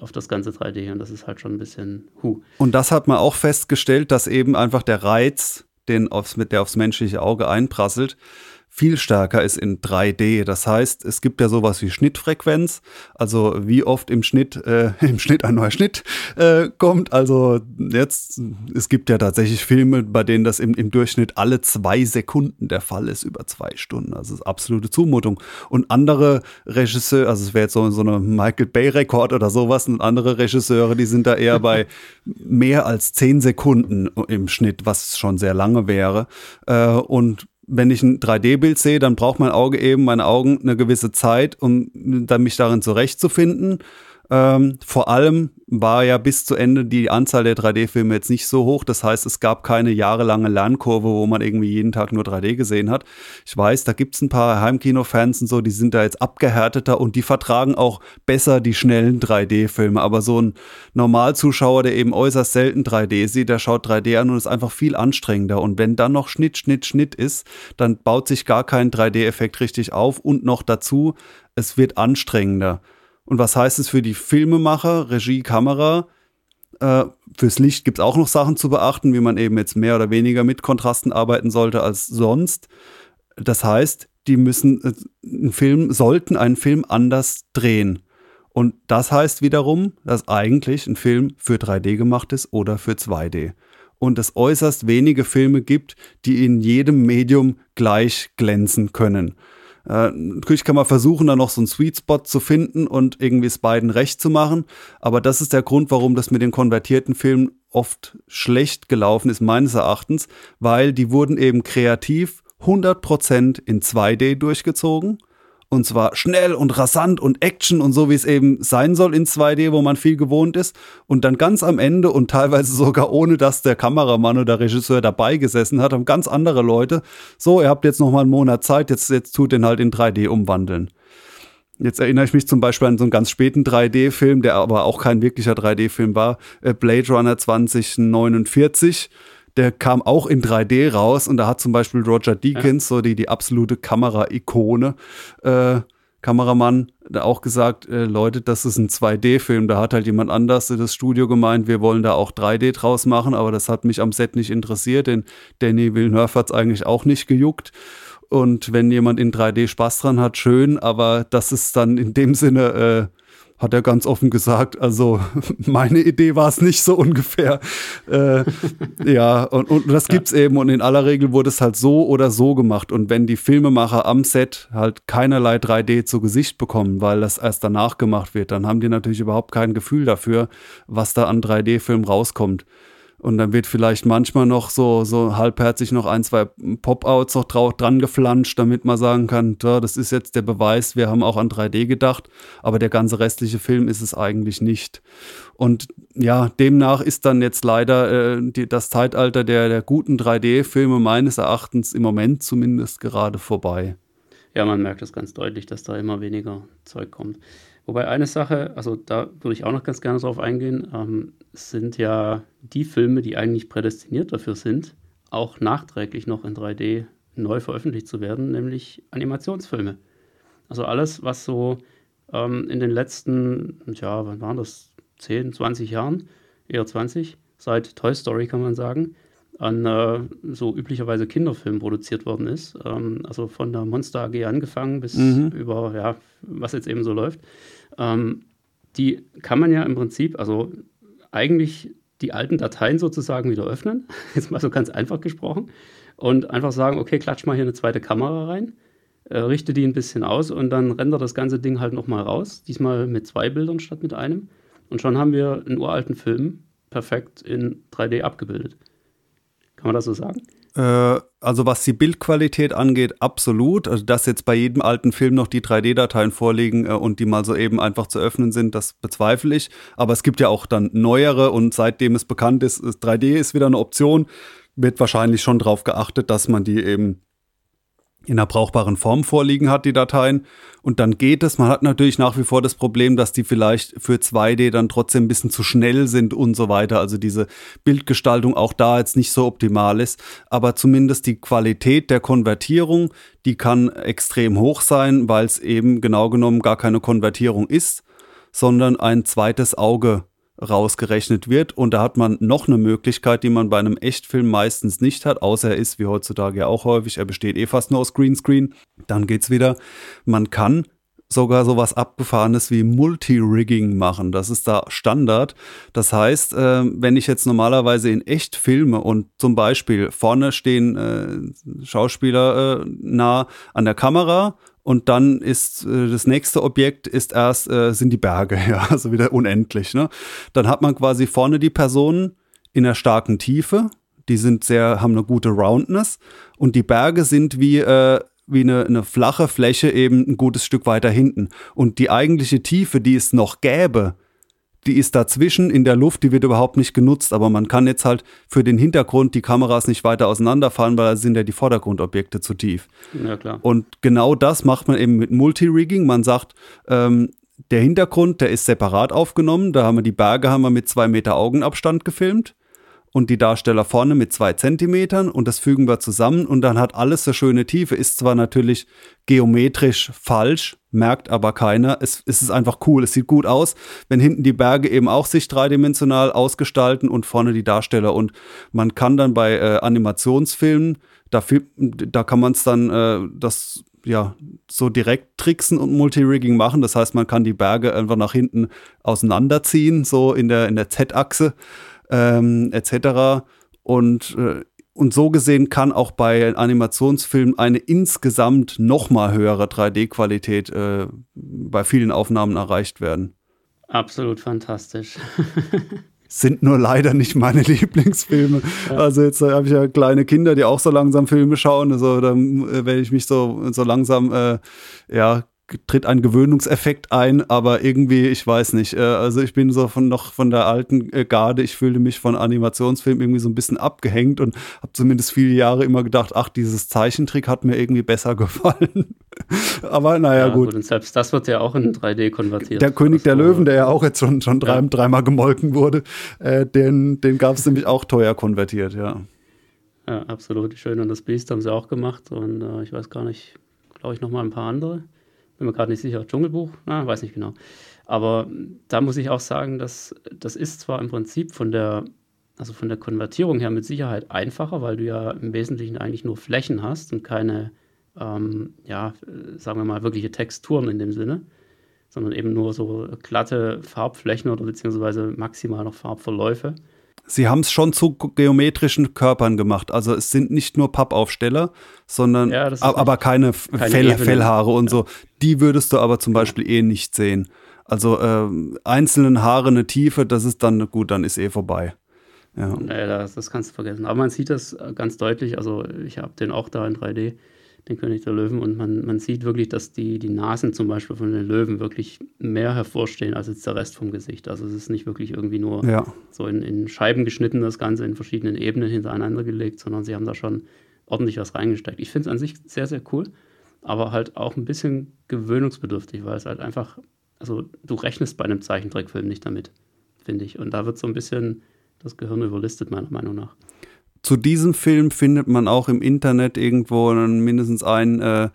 auf das ganze 3D und das ist halt schon ein bisschen hu. Und das hat man auch festgestellt, dass eben einfach der Reiz, den aufs, mit der aufs menschliche Auge einprasselt, viel stärker ist in 3D. Das heißt, es gibt ja sowas wie Schnittfrequenz, also wie oft im Schnitt, äh, im Schnitt ein neuer Schnitt äh, kommt. Also jetzt, es gibt ja tatsächlich Filme, bei denen das im, im Durchschnitt alle zwei Sekunden der Fall ist, über zwei Stunden. Also es ist absolute Zumutung. Und andere Regisseure, also es wäre jetzt so, so eine Michael Bay-Rekord oder sowas, und andere Regisseure, die sind da eher bei mehr als zehn Sekunden im Schnitt, was schon sehr lange wäre. Äh, und wenn ich ein 3D-Bild sehe, dann braucht mein Auge eben, meine Augen eine gewisse Zeit, um dann mich darin zurechtzufinden. Ähm, vor allem war ja bis zu Ende die Anzahl der 3D-Filme jetzt nicht so hoch. Das heißt, es gab keine jahrelange Lernkurve, wo man irgendwie jeden Tag nur 3D gesehen hat. Ich weiß, da gibt es ein paar Heimkino-Fans und so, die sind da jetzt abgehärteter und die vertragen auch besser die schnellen 3D-Filme. Aber so ein Normalzuschauer, der eben äußerst selten 3D sieht, der schaut 3D an und ist einfach viel anstrengender. Und wenn dann noch Schnitt, Schnitt, Schnitt ist, dann baut sich gar kein 3D-Effekt richtig auf und noch dazu, es wird anstrengender. Und was heißt es für die Filmemacher, Regie, Kamera? Äh, fürs Licht gibt es auch noch Sachen zu beachten, wie man eben jetzt mehr oder weniger mit Kontrasten arbeiten sollte als sonst. Das heißt, die müssen äh, einen Film, sollten einen Film anders drehen. Und das heißt wiederum, dass eigentlich ein Film für 3D gemacht ist oder für 2D. Und es äußerst wenige Filme gibt, die in jedem Medium gleich glänzen können. Äh, natürlich kann man versuchen, da noch so einen Sweet Spot zu finden und irgendwie es beiden recht zu machen. Aber das ist der Grund, warum das mit den konvertierten Filmen oft schlecht gelaufen ist, meines Erachtens, weil die wurden eben kreativ 100% in 2D durchgezogen und zwar schnell und rasant und Action und so, wie es eben sein soll in 2D, wo man viel gewohnt ist. Und dann ganz am Ende und teilweise sogar ohne, dass der Kameramann oder Regisseur dabei gesessen hat, haben ganz andere Leute, so, ihr habt jetzt noch mal einen Monat Zeit, jetzt, jetzt tut den halt in 3D umwandeln. Jetzt erinnere ich mich zum Beispiel an so einen ganz späten 3D-Film, der aber auch kein wirklicher 3D-Film war, äh, Blade Runner 2049 der kam auch in 3D raus und da hat zum Beispiel Roger Deakins, ja. so die, die absolute Kamera-Ikone, äh, Kameramann, auch gesagt, äh, Leute, das ist ein 2D-Film. Da hat halt jemand anders das Studio gemeint, wir wollen da auch 3D draus machen, aber das hat mich am Set nicht interessiert, denn Danny Villeneuve hat es eigentlich auch nicht gejuckt. Und wenn jemand in 3D Spaß dran hat, schön, aber das ist dann in dem Sinne äh, hat er ganz offen gesagt. Also meine Idee war es nicht so ungefähr. Äh, ja, und, und das gibt's ja. eben und in aller Regel wurde es halt so oder so gemacht. Und wenn die Filmemacher am Set halt keinerlei 3D zu Gesicht bekommen, weil das erst danach gemacht wird, dann haben die natürlich überhaupt kein Gefühl dafür, was da an 3D-Film rauskommt. Und dann wird vielleicht manchmal noch so, so halbherzig noch ein, zwei Pop-Outs noch dran geflanscht, damit man sagen kann, das ist jetzt der Beweis, wir haben auch an 3D gedacht, aber der ganze restliche Film ist es eigentlich nicht. Und ja, demnach ist dann jetzt leider äh, die, das Zeitalter der, der guten 3D-Filme meines Erachtens im Moment zumindest gerade vorbei. Ja, man merkt das ganz deutlich, dass da immer weniger Zeug kommt. Wobei eine Sache, also da würde ich auch noch ganz gerne drauf eingehen, ähm, sind ja die Filme, die eigentlich prädestiniert dafür sind, auch nachträglich noch in 3D neu veröffentlicht zu werden, nämlich Animationsfilme. Also alles, was so ähm, in den letzten, ja, wann waren das, 10, 20 Jahren, eher 20, seit Toy Story kann man sagen, an äh, so üblicherweise Kinderfilmen produziert worden ist. Ähm, also von der Monster AG angefangen bis mhm. über, ja, was jetzt eben so läuft. Ähm, die kann man ja im Prinzip, also eigentlich die alten Dateien sozusagen wieder öffnen, jetzt mal so ganz einfach gesprochen, und einfach sagen, okay, klatsch mal hier eine zweite Kamera rein, äh, richte die ein bisschen aus und dann rendert das ganze Ding halt nochmal raus, diesmal mit zwei Bildern statt mit einem. Und schon haben wir einen uralten Film perfekt in 3D abgebildet. Kann man das so sagen? Äh, also was die Bildqualität angeht, absolut. Also dass jetzt bei jedem alten Film noch die 3D-Dateien vorliegen äh, und die mal so eben einfach zu öffnen sind, das bezweifle ich. Aber es gibt ja auch dann neuere und seitdem es bekannt ist, 3D ist wieder eine Option, wird wahrscheinlich schon darauf geachtet, dass man die eben in einer brauchbaren Form vorliegen hat, die Dateien. Und dann geht es. Man hat natürlich nach wie vor das Problem, dass die vielleicht für 2D dann trotzdem ein bisschen zu schnell sind und so weiter. Also diese Bildgestaltung auch da jetzt nicht so optimal ist. Aber zumindest die Qualität der Konvertierung, die kann extrem hoch sein, weil es eben genau genommen gar keine Konvertierung ist sondern ein zweites Auge rausgerechnet wird. Und da hat man noch eine Möglichkeit, die man bei einem Echtfilm meistens nicht hat, außer er ist wie heutzutage ja auch häufig, er besteht eh fast nur aus Greenscreen. Dann geht's wieder. Man kann sogar sowas Abgefahrenes wie Multi-Rigging machen. Das ist da Standard. Das heißt, äh, wenn ich jetzt normalerweise in echt filme und zum Beispiel vorne stehen äh, Schauspieler äh, nah an der Kamera und dann ist äh, das nächste Objekt ist erst äh, sind die Berge, ja, also wieder unendlich. Ne? Dann hat man quasi vorne die Personen in einer starken Tiefe. Die sind sehr, haben eine gute Roundness und die Berge sind wie äh, wie eine, eine flache Fläche eben ein gutes Stück weiter hinten. Und die eigentliche Tiefe, die es noch gäbe, die ist dazwischen in der Luft, die wird überhaupt nicht genutzt. Aber man kann jetzt halt für den Hintergrund die Kameras nicht weiter auseinanderfahren, weil da sind ja die Vordergrundobjekte zu tief. Ja, klar. Und genau das macht man eben mit Multi-Rigging. Man sagt, ähm, der Hintergrund, der ist separat aufgenommen. Da haben wir die Berge haben wir mit zwei Meter Augenabstand gefilmt und die Darsteller vorne mit zwei Zentimetern und das fügen wir zusammen und dann hat alles so schöne Tiefe. Ist zwar natürlich geometrisch falsch, merkt aber keiner. Es, es ist einfach cool, es sieht gut aus, wenn hinten die Berge eben auch sich dreidimensional ausgestalten und vorne die Darsteller. Und man kann dann bei äh, Animationsfilmen, da, da kann man es dann äh, das ja, so direkt tricksen und Multirigging machen. Das heißt, man kann die Berge einfach nach hinten auseinanderziehen, so in der, in der Z-Achse ähm, etc. Und, äh, und so gesehen kann auch bei Animationsfilmen eine insgesamt nochmal höhere 3D-Qualität äh, bei vielen Aufnahmen erreicht werden. Absolut fantastisch. sind nur leider nicht meine Lieblingsfilme. Ja. Also jetzt äh, habe ich ja kleine Kinder, die auch so langsam Filme schauen. Also dann äh, werde ich mich so, so langsam äh, ja tritt ein Gewöhnungseffekt ein, aber irgendwie, ich weiß nicht. Äh, also ich bin so von noch von der alten äh, Garde, ich fühlte mich von Animationsfilmen irgendwie so ein bisschen abgehängt und habe zumindest viele Jahre immer gedacht, ach, dieses Zeichentrick hat mir irgendwie besser gefallen. aber naja, ja, gut. gut. Und selbst das wird ja auch in 3D konvertiert. Der König der Löwen, der ja auch jetzt schon, schon drei, ja. dreimal gemolken wurde, äh, den, den gab es nämlich auch teuer konvertiert, ja. Ja, absolut. Schön und das Beast haben sie auch gemacht und äh, ich weiß gar nicht, glaube ich, noch mal ein paar andere bin mir gerade nicht sicher, Dschungelbuch, na, weiß nicht genau. Aber da muss ich auch sagen, dass das ist zwar im Prinzip von der, also von der Konvertierung her mit Sicherheit einfacher, weil du ja im Wesentlichen eigentlich nur Flächen hast und keine, ähm, ja, sagen wir mal, wirkliche Texturen in dem Sinne, sondern eben nur so glatte Farbflächen oder beziehungsweise maximal noch Farbverläufe. Sie haben es schon zu geometrischen Körpern gemacht. Also es sind nicht nur Pappaufsteller, sondern ja, aber keine, keine Fell, Fellhaare und ja. so. Die würdest du aber zum Beispiel eh nicht sehen. Also äh, einzelnen Haare eine Tiefe, das ist dann gut, dann ist eh vorbei. Ja. Naja, das, das kannst du vergessen. Aber man sieht das ganz deutlich. Also ich habe den auch da in 3D den König der Löwen. Und man, man sieht wirklich, dass die, die Nasen zum Beispiel von den Löwen wirklich mehr hervorstehen als jetzt der Rest vom Gesicht. Also es ist nicht wirklich irgendwie nur ja. so in, in Scheiben geschnitten, das Ganze in verschiedenen Ebenen hintereinander gelegt, sondern sie haben da schon ordentlich was reingesteckt. Ich finde es an sich sehr, sehr cool, aber halt auch ein bisschen gewöhnungsbedürftig, weil es halt einfach, also du rechnest bei einem Zeichentrickfilm nicht damit, finde ich. Und da wird so ein bisschen das Gehirn überlistet, meiner Meinung nach zu diesem Film findet man auch im Internet irgendwo mindestens einen äh,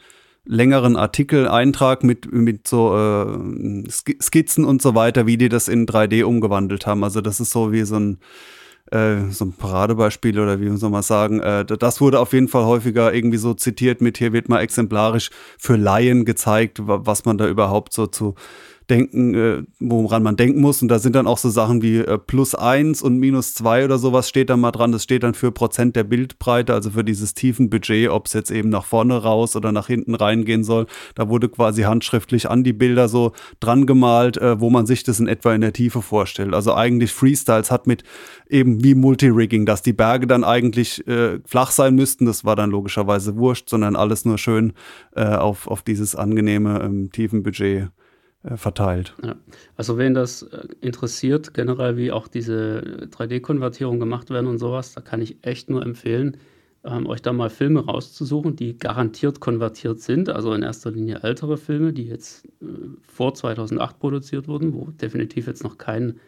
längeren Artikel, Eintrag mit, mit so äh, Skizzen und so weiter, wie die das in 3D umgewandelt haben. Also das ist so wie so ein äh, so ein Paradebeispiel oder wie soll man sagen, äh, das wurde auf jeden Fall häufiger irgendwie so zitiert mit, hier wird mal exemplarisch für Laien gezeigt, was man da überhaupt so zu denken, äh, woran man denken muss. Und da sind dann auch so Sachen wie äh, plus eins und minus zwei oder sowas steht da mal dran. Das steht dann für Prozent der Bildbreite, also für dieses tiefen Budget, ob es jetzt eben nach vorne raus oder nach hinten reingehen soll. Da wurde quasi handschriftlich an die Bilder so dran gemalt, äh, wo man sich das in etwa in der Tiefe vorstellt. Also eigentlich Freestyles hat mit eben wie Multirigging, dass die Berge dann eigentlich äh, flach sein müssten. Das war dann logischerweise wurscht, sondern alles nur schön äh, auf, auf dieses angenehme ähm, tiefen Budget verteilt. Ja. Also wen das äh, interessiert, generell wie auch diese 3D-Konvertierung gemacht werden und sowas, da kann ich echt nur empfehlen, ähm, euch da mal Filme rauszusuchen, die garantiert konvertiert sind. Also in erster Linie ältere Filme, die jetzt äh, vor 2008 produziert wurden, wo definitiv jetzt noch kein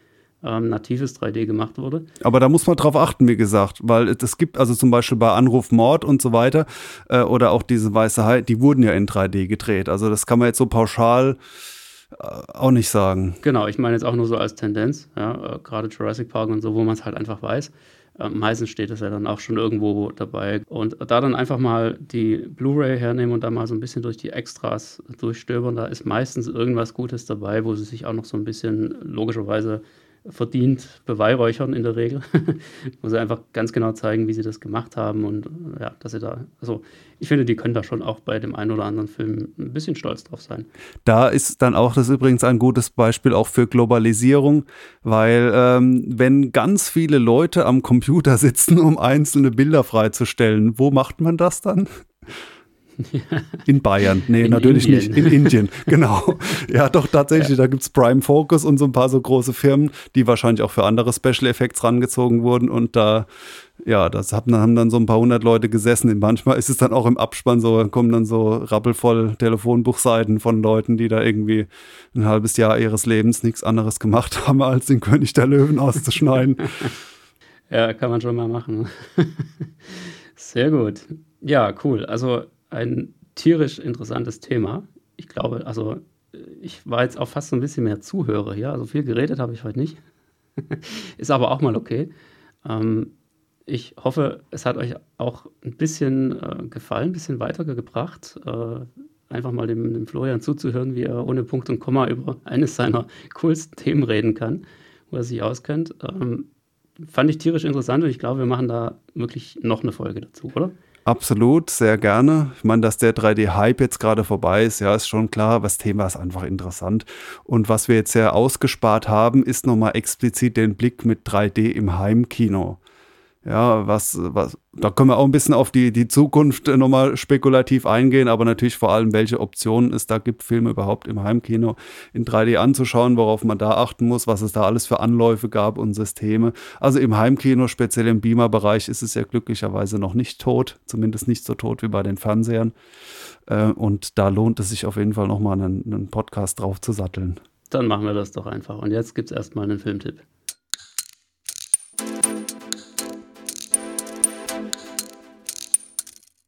ähm, natives 3D gemacht wurde. Aber da muss man drauf achten, wie gesagt, weil es gibt also zum Beispiel bei Anruf Mord und so weiter äh, oder auch diese Weiße Hai, die wurden ja in 3D gedreht. Also das kann man jetzt so pauschal äh, auch nicht sagen. Genau, ich meine jetzt auch nur so als Tendenz, ja, äh, gerade Jurassic Park und so, wo man es halt einfach weiß. Äh, meistens steht es ja dann auch schon irgendwo dabei. Und da dann einfach mal die Blu-ray hernehmen und da mal so ein bisschen durch die Extras durchstöbern, da ist meistens irgendwas Gutes dabei, wo sie sich auch noch so ein bisschen logischerweise verdient beweihräuchern in der Regel, wo sie einfach ganz genau zeigen, wie sie das gemacht haben und ja, dass sie da, also ich finde, die können da schon auch bei dem einen oder anderen Film ein bisschen stolz drauf sein. Da ist dann auch das übrigens ein gutes Beispiel auch für Globalisierung, weil ähm, wenn ganz viele Leute am Computer sitzen, um einzelne Bilder freizustellen, wo macht man das dann? In Bayern. Nee, in natürlich Indien. nicht. In Indien, genau. Ja, doch, tatsächlich. Ja. Da gibt es Prime Focus und so ein paar so große Firmen, die wahrscheinlich auch für andere Special Effects rangezogen wurden. Und da, ja, das haben, haben dann so ein paar hundert Leute gesessen. Manchmal ist es dann auch im Abspann so, kommen dann so rappelvoll Telefonbuchseiten von Leuten, die da irgendwie ein halbes Jahr ihres Lebens nichts anderes gemacht haben, als den König der Löwen auszuschneiden. ja, kann man schon mal machen. Sehr gut. Ja, cool. Also ein tierisch interessantes Thema. Ich glaube, also ich war jetzt auch fast so ein bisschen mehr Zuhörer hier. Also viel geredet habe ich heute nicht. Ist aber auch mal okay. Ähm, ich hoffe, es hat euch auch ein bisschen äh, gefallen, ein bisschen weitergebracht. Äh, einfach mal dem, dem, Florian zuzuhören, wie er ohne Punkt und Komma über eines seiner coolsten Themen reden kann, wo er sich auskennt. Ähm, fand ich tierisch interessant und ich glaube, wir machen da wirklich noch eine Folge dazu, oder? Absolut, sehr gerne. Ich meine, dass der 3D-Hype jetzt gerade vorbei ist, ja, ist schon klar. Das Thema ist einfach interessant. Und was wir jetzt sehr ausgespart haben, ist nochmal explizit den Blick mit 3D im Heimkino. Ja, was, was, da können wir auch ein bisschen auf die, die Zukunft nochmal spekulativ eingehen, aber natürlich vor allem, welche Optionen es da gibt, Filme überhaupt im Heimkino in 3D anzuschauen, worauf man da achten muss, was es da alles für Anläufe gab und Systeme. Also im Heimkino, speziell im Beamer-Bereich, ist es ja glücklicherweise noch nicht tot, zumindest nicht so tot wie bei den Fernsehern. Äh, und da lohnt es sich auf jeden Fall nochmal einen, einen Podcast drauf zu satteln. Dann machen wir das doch einfach. Und jetzt gibt es erstmal einen Filmtipp.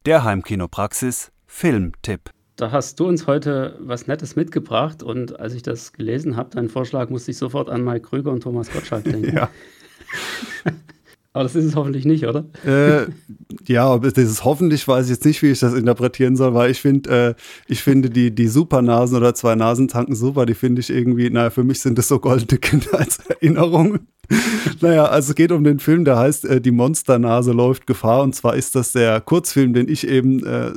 Der Heimkinopraxis Filmtipp. Da hast du uns heute was Nettes mitgebracht und als ich das gelesen habe, deinen Vorschlag, musste ich sofort an Mike Krüger und Thomas Gottschalk denken. ja. Aber das ist es hoffentlich nicht, oder? Äh, ja, aber das ist hoffentlich, weiß ich jetzt nicht, wie ich das interpretieren soll, weil ich finde, äh, ich finde die, die Supernasen oder zwei Nasentanken super, die finde ich irgendwie, naja, für mich sind das so goldene Kindheitserinnerungen. naja, also es geht um den Film, der heißt äh, Die Monsternase läuft Gefahr. Und zwar ist das der Kurzfilm, den ich eben äh,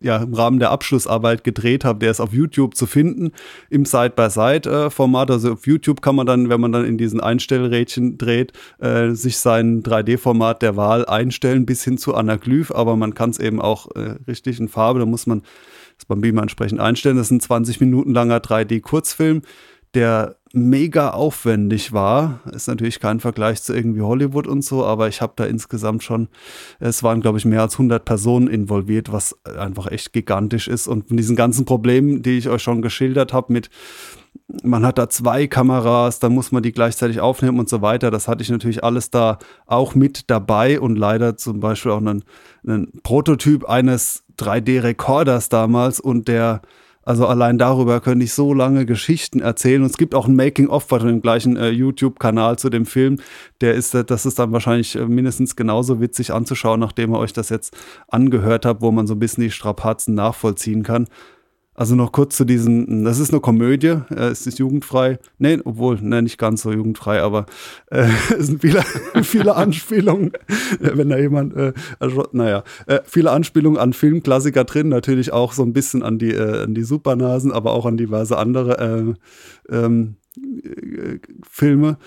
ja, im Rahmen der Abschlussarbeit gedreht habe. Der ist auf YouTube zu finden im Side-by-Side-Format. Also auf YouTube kann man dann, wenn man dann in diesen Einstellrädchen dreht, äh, sich sein 3D-Format der Wahl einstellen bis hin zu Anaglyph. Aber man kann es eben auch äh, richtig in Farbe. Da muss man das beim Beamer entsprechend einstellen. Das ist ein 20 Minuten langer 3D-Kurzfilm der mega aufwendig war. Ist natürlich kein Vergleich zu irgendwie Hollywood und so, aber ich habe da insgesamt schon, es waren glaube ich mehr als 100 Personen involviert, was einfach echt gigantisch ist. Und von diesen ganzen Problemen, die ich euch schon geschildert habe mit man hat da zwei Kameras, dann muss man die gleichzeitig aufnehmen und so weiter. Das hatte ich natürlich alles da auch mit dabei und leider zum Beispiel auch einen, einen Prototyp eines 3D-Rekorders damals und der also allein darüber könnte ich so lange Geschichten erzählen. Und es gibt auch ein Making-of von dem gleichen äh, YouTube-Kanal zu dem Film. Der ist, äh, das ist dann wahrscheinlich äh, mindestens genauso witzig anzuschauen, nachdem ihr euch das jetzt angehört habt, wo man so ein bisschen die Strapazen nachvollziehen kann. Also noch kurz zu diesem, das ist eine Komödie, äh, es ist jugendfrei. Nee, obwohl, ne, nicht ganz so jugendfrei, aber äh, es sind viele, viele Anspielungen, äh, wenn da jemand, äh, also, naja, äh, viele Anspielungen an Filmklassiker drin, natürlich auch so ein bisschen an die, äh, an die Supernasen, aber auch an diverse andere äh, ähm, äh, Filme.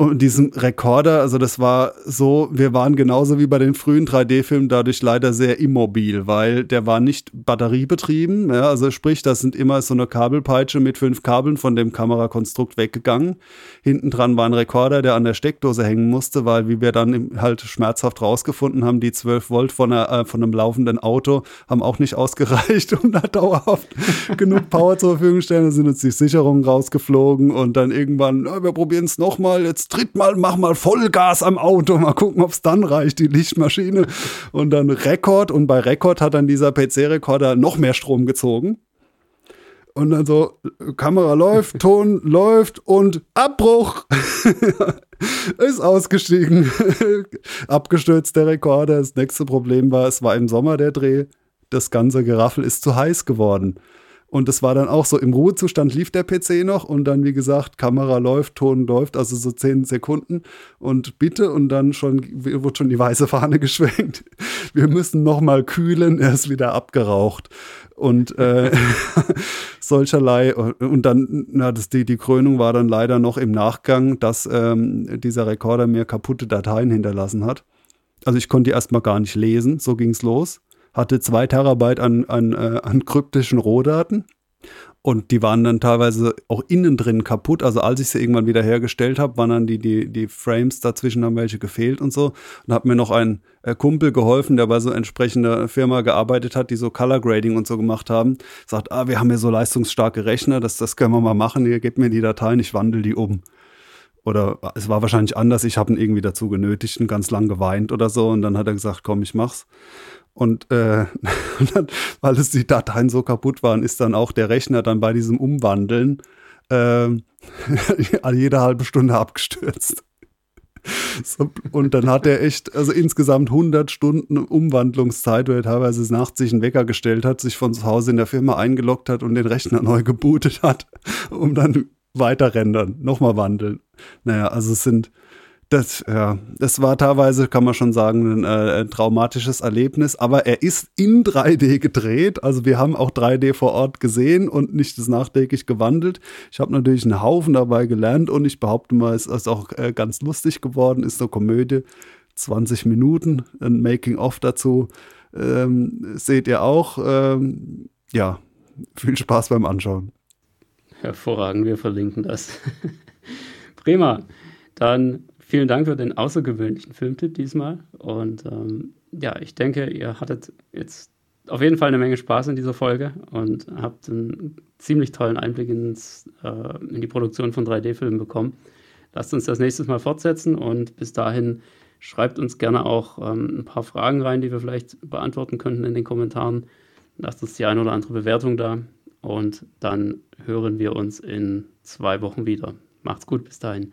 Und diesen Rekorder, also das war so, wir waren genauso wie bei den frühen 3D-Filmen dadurch leider sehr immobil, weil der war nicht batteriebetrieben. Ja, also sprich, das sind immer so eine Kabelpeitsche mit fünf Kabeln von dem Kamerakonstrukt weggegangen. Hinten dran war ein Rekorder, der an der Steckdose hängen musste, weil, wie wir dann halt schmerzhaft rausgefunden haben, die 12 Volt von, einer, äh, von einem laufenden Auto haben auch nicht ausgereicht, um da dauerhaft genug Power zur Verfügung zu stellen. Da sind uns die Sicherungen rausgeflogen und dann irgendwann, ja, wir probieren es nochmal, jetzt tritt mal, mach mal Vollgas am Auto, mal gucken, ob es dann reicht, die Lichtmaschine. Und dann Rekord und bei Rekord hat dann dieser PC-Rekorder noch mehr Strom gezogen. Und dann so, Kamera läuft, Ton läuft und Abbruch. ist ausgestiegen. Abgestürzt der Rekorder. Das nächste Problem war, es war im Sommer der Dreh. Das ganze Geraffel ist zu heiß geworden. Und das war dann auch so, im Ruhezustand lief der PC noch und dann, wie gesagt, Kamera läuft, Ton läuft, also so zehn Sekunden und bitte und dann schon wird schon die weiße Fahne geschwenkt. Wir müssen noch mal kühlen, er ist wieder abgeraucht und äh, solcherlei. Und dann, na, das, die, die Krönung war dann leider noch im Nachgang, dass ähm, dieser Rekorder mir kaputte Dateien hinterlassen hat. Also ich konnte die erstmal gar nicht lesen, so ging es los hatte zwei Terabyte an, an, äh, an kryptischen Rohdaten. Und die waren dann teilweise auch innen drin kaputt. Also als ich sie irgendwann wieder hergestellt habe, waren dann die, die, die Frames dazwischen haben welche gefehlt und so. Und hat mir noch ein äh, Kumpel geholfen, der bei so entsprechender Firma gearbeitet hat, die so Color Grading und so gemacht haben. Sagt, ah, wir haben hier so leistungsstarke Rechner, das, das können wir mal machen. Ihr gebt mir die Dateien, ich wandle die um. Oder es war wahrscheinlich anders, ich habe ihn irgendwie dazu genötigt und ganz lang geweint oder so. Und dann hat er gesagt, komm, ich mach's. Und, äh, weil es die Dateien so kaputt waren, ist dann auch der Rechner dann bei diesem Umwandeln äh, jede halbe Stunde abgestürzt. So, und dann hat er echt, also insgesamt 100 Stunden Umwandlungszeit, wo er teilweise nachts sich einen Wecker gestellt hat, sich von zu Hause in der Firma eingeloggt hat und den Rechner neu gebootet hat, um dann weiter rendern, nochmal wandeln. Naja, also es sind, das, ja, das war teilweise, kann man schon sagen, ein, äh, ein, traumatisches Erlebnis, aber er ist in 3D gedreht. Also wir haben auch 3D vor Ort gesehen und nicht das nachträglich gewandelt. Ich habe natürlich einen Haufen dabei gelernt und ich behaupte mal, es ist auch äh, ganz lustig geworden, ist eine Komödie. 20 Minuten, ein Making-of dazu. Ähm, seht ihr auch. Ähm, ja, viel Spaß beim Anschauen. Hervorragend, wir verlinken das. Prima. Dann Vielen Dank für den außergewöhnlichen Filmtipp diesmal. Und ähm, ja, ich denke, ihr hattet jetzt auf jeden Fall eine Menge Spaß in dieser Folge und habt einen ziemlich tollen Einblick ins, äh, in die Produktion von 3D-Filmen bekommen. Lasst uns das nächstes Mal fortsetzen und bis dahin schreibt uns gerne auch ähm, ein paar Fragen rein, die wir vielleicht beantworten könnten in den Kommentaren. Lasst uns die eine oder andere Bewertung da und dann hören wir uns in zwei Wochen wieder. Macht's gut, bis dahin.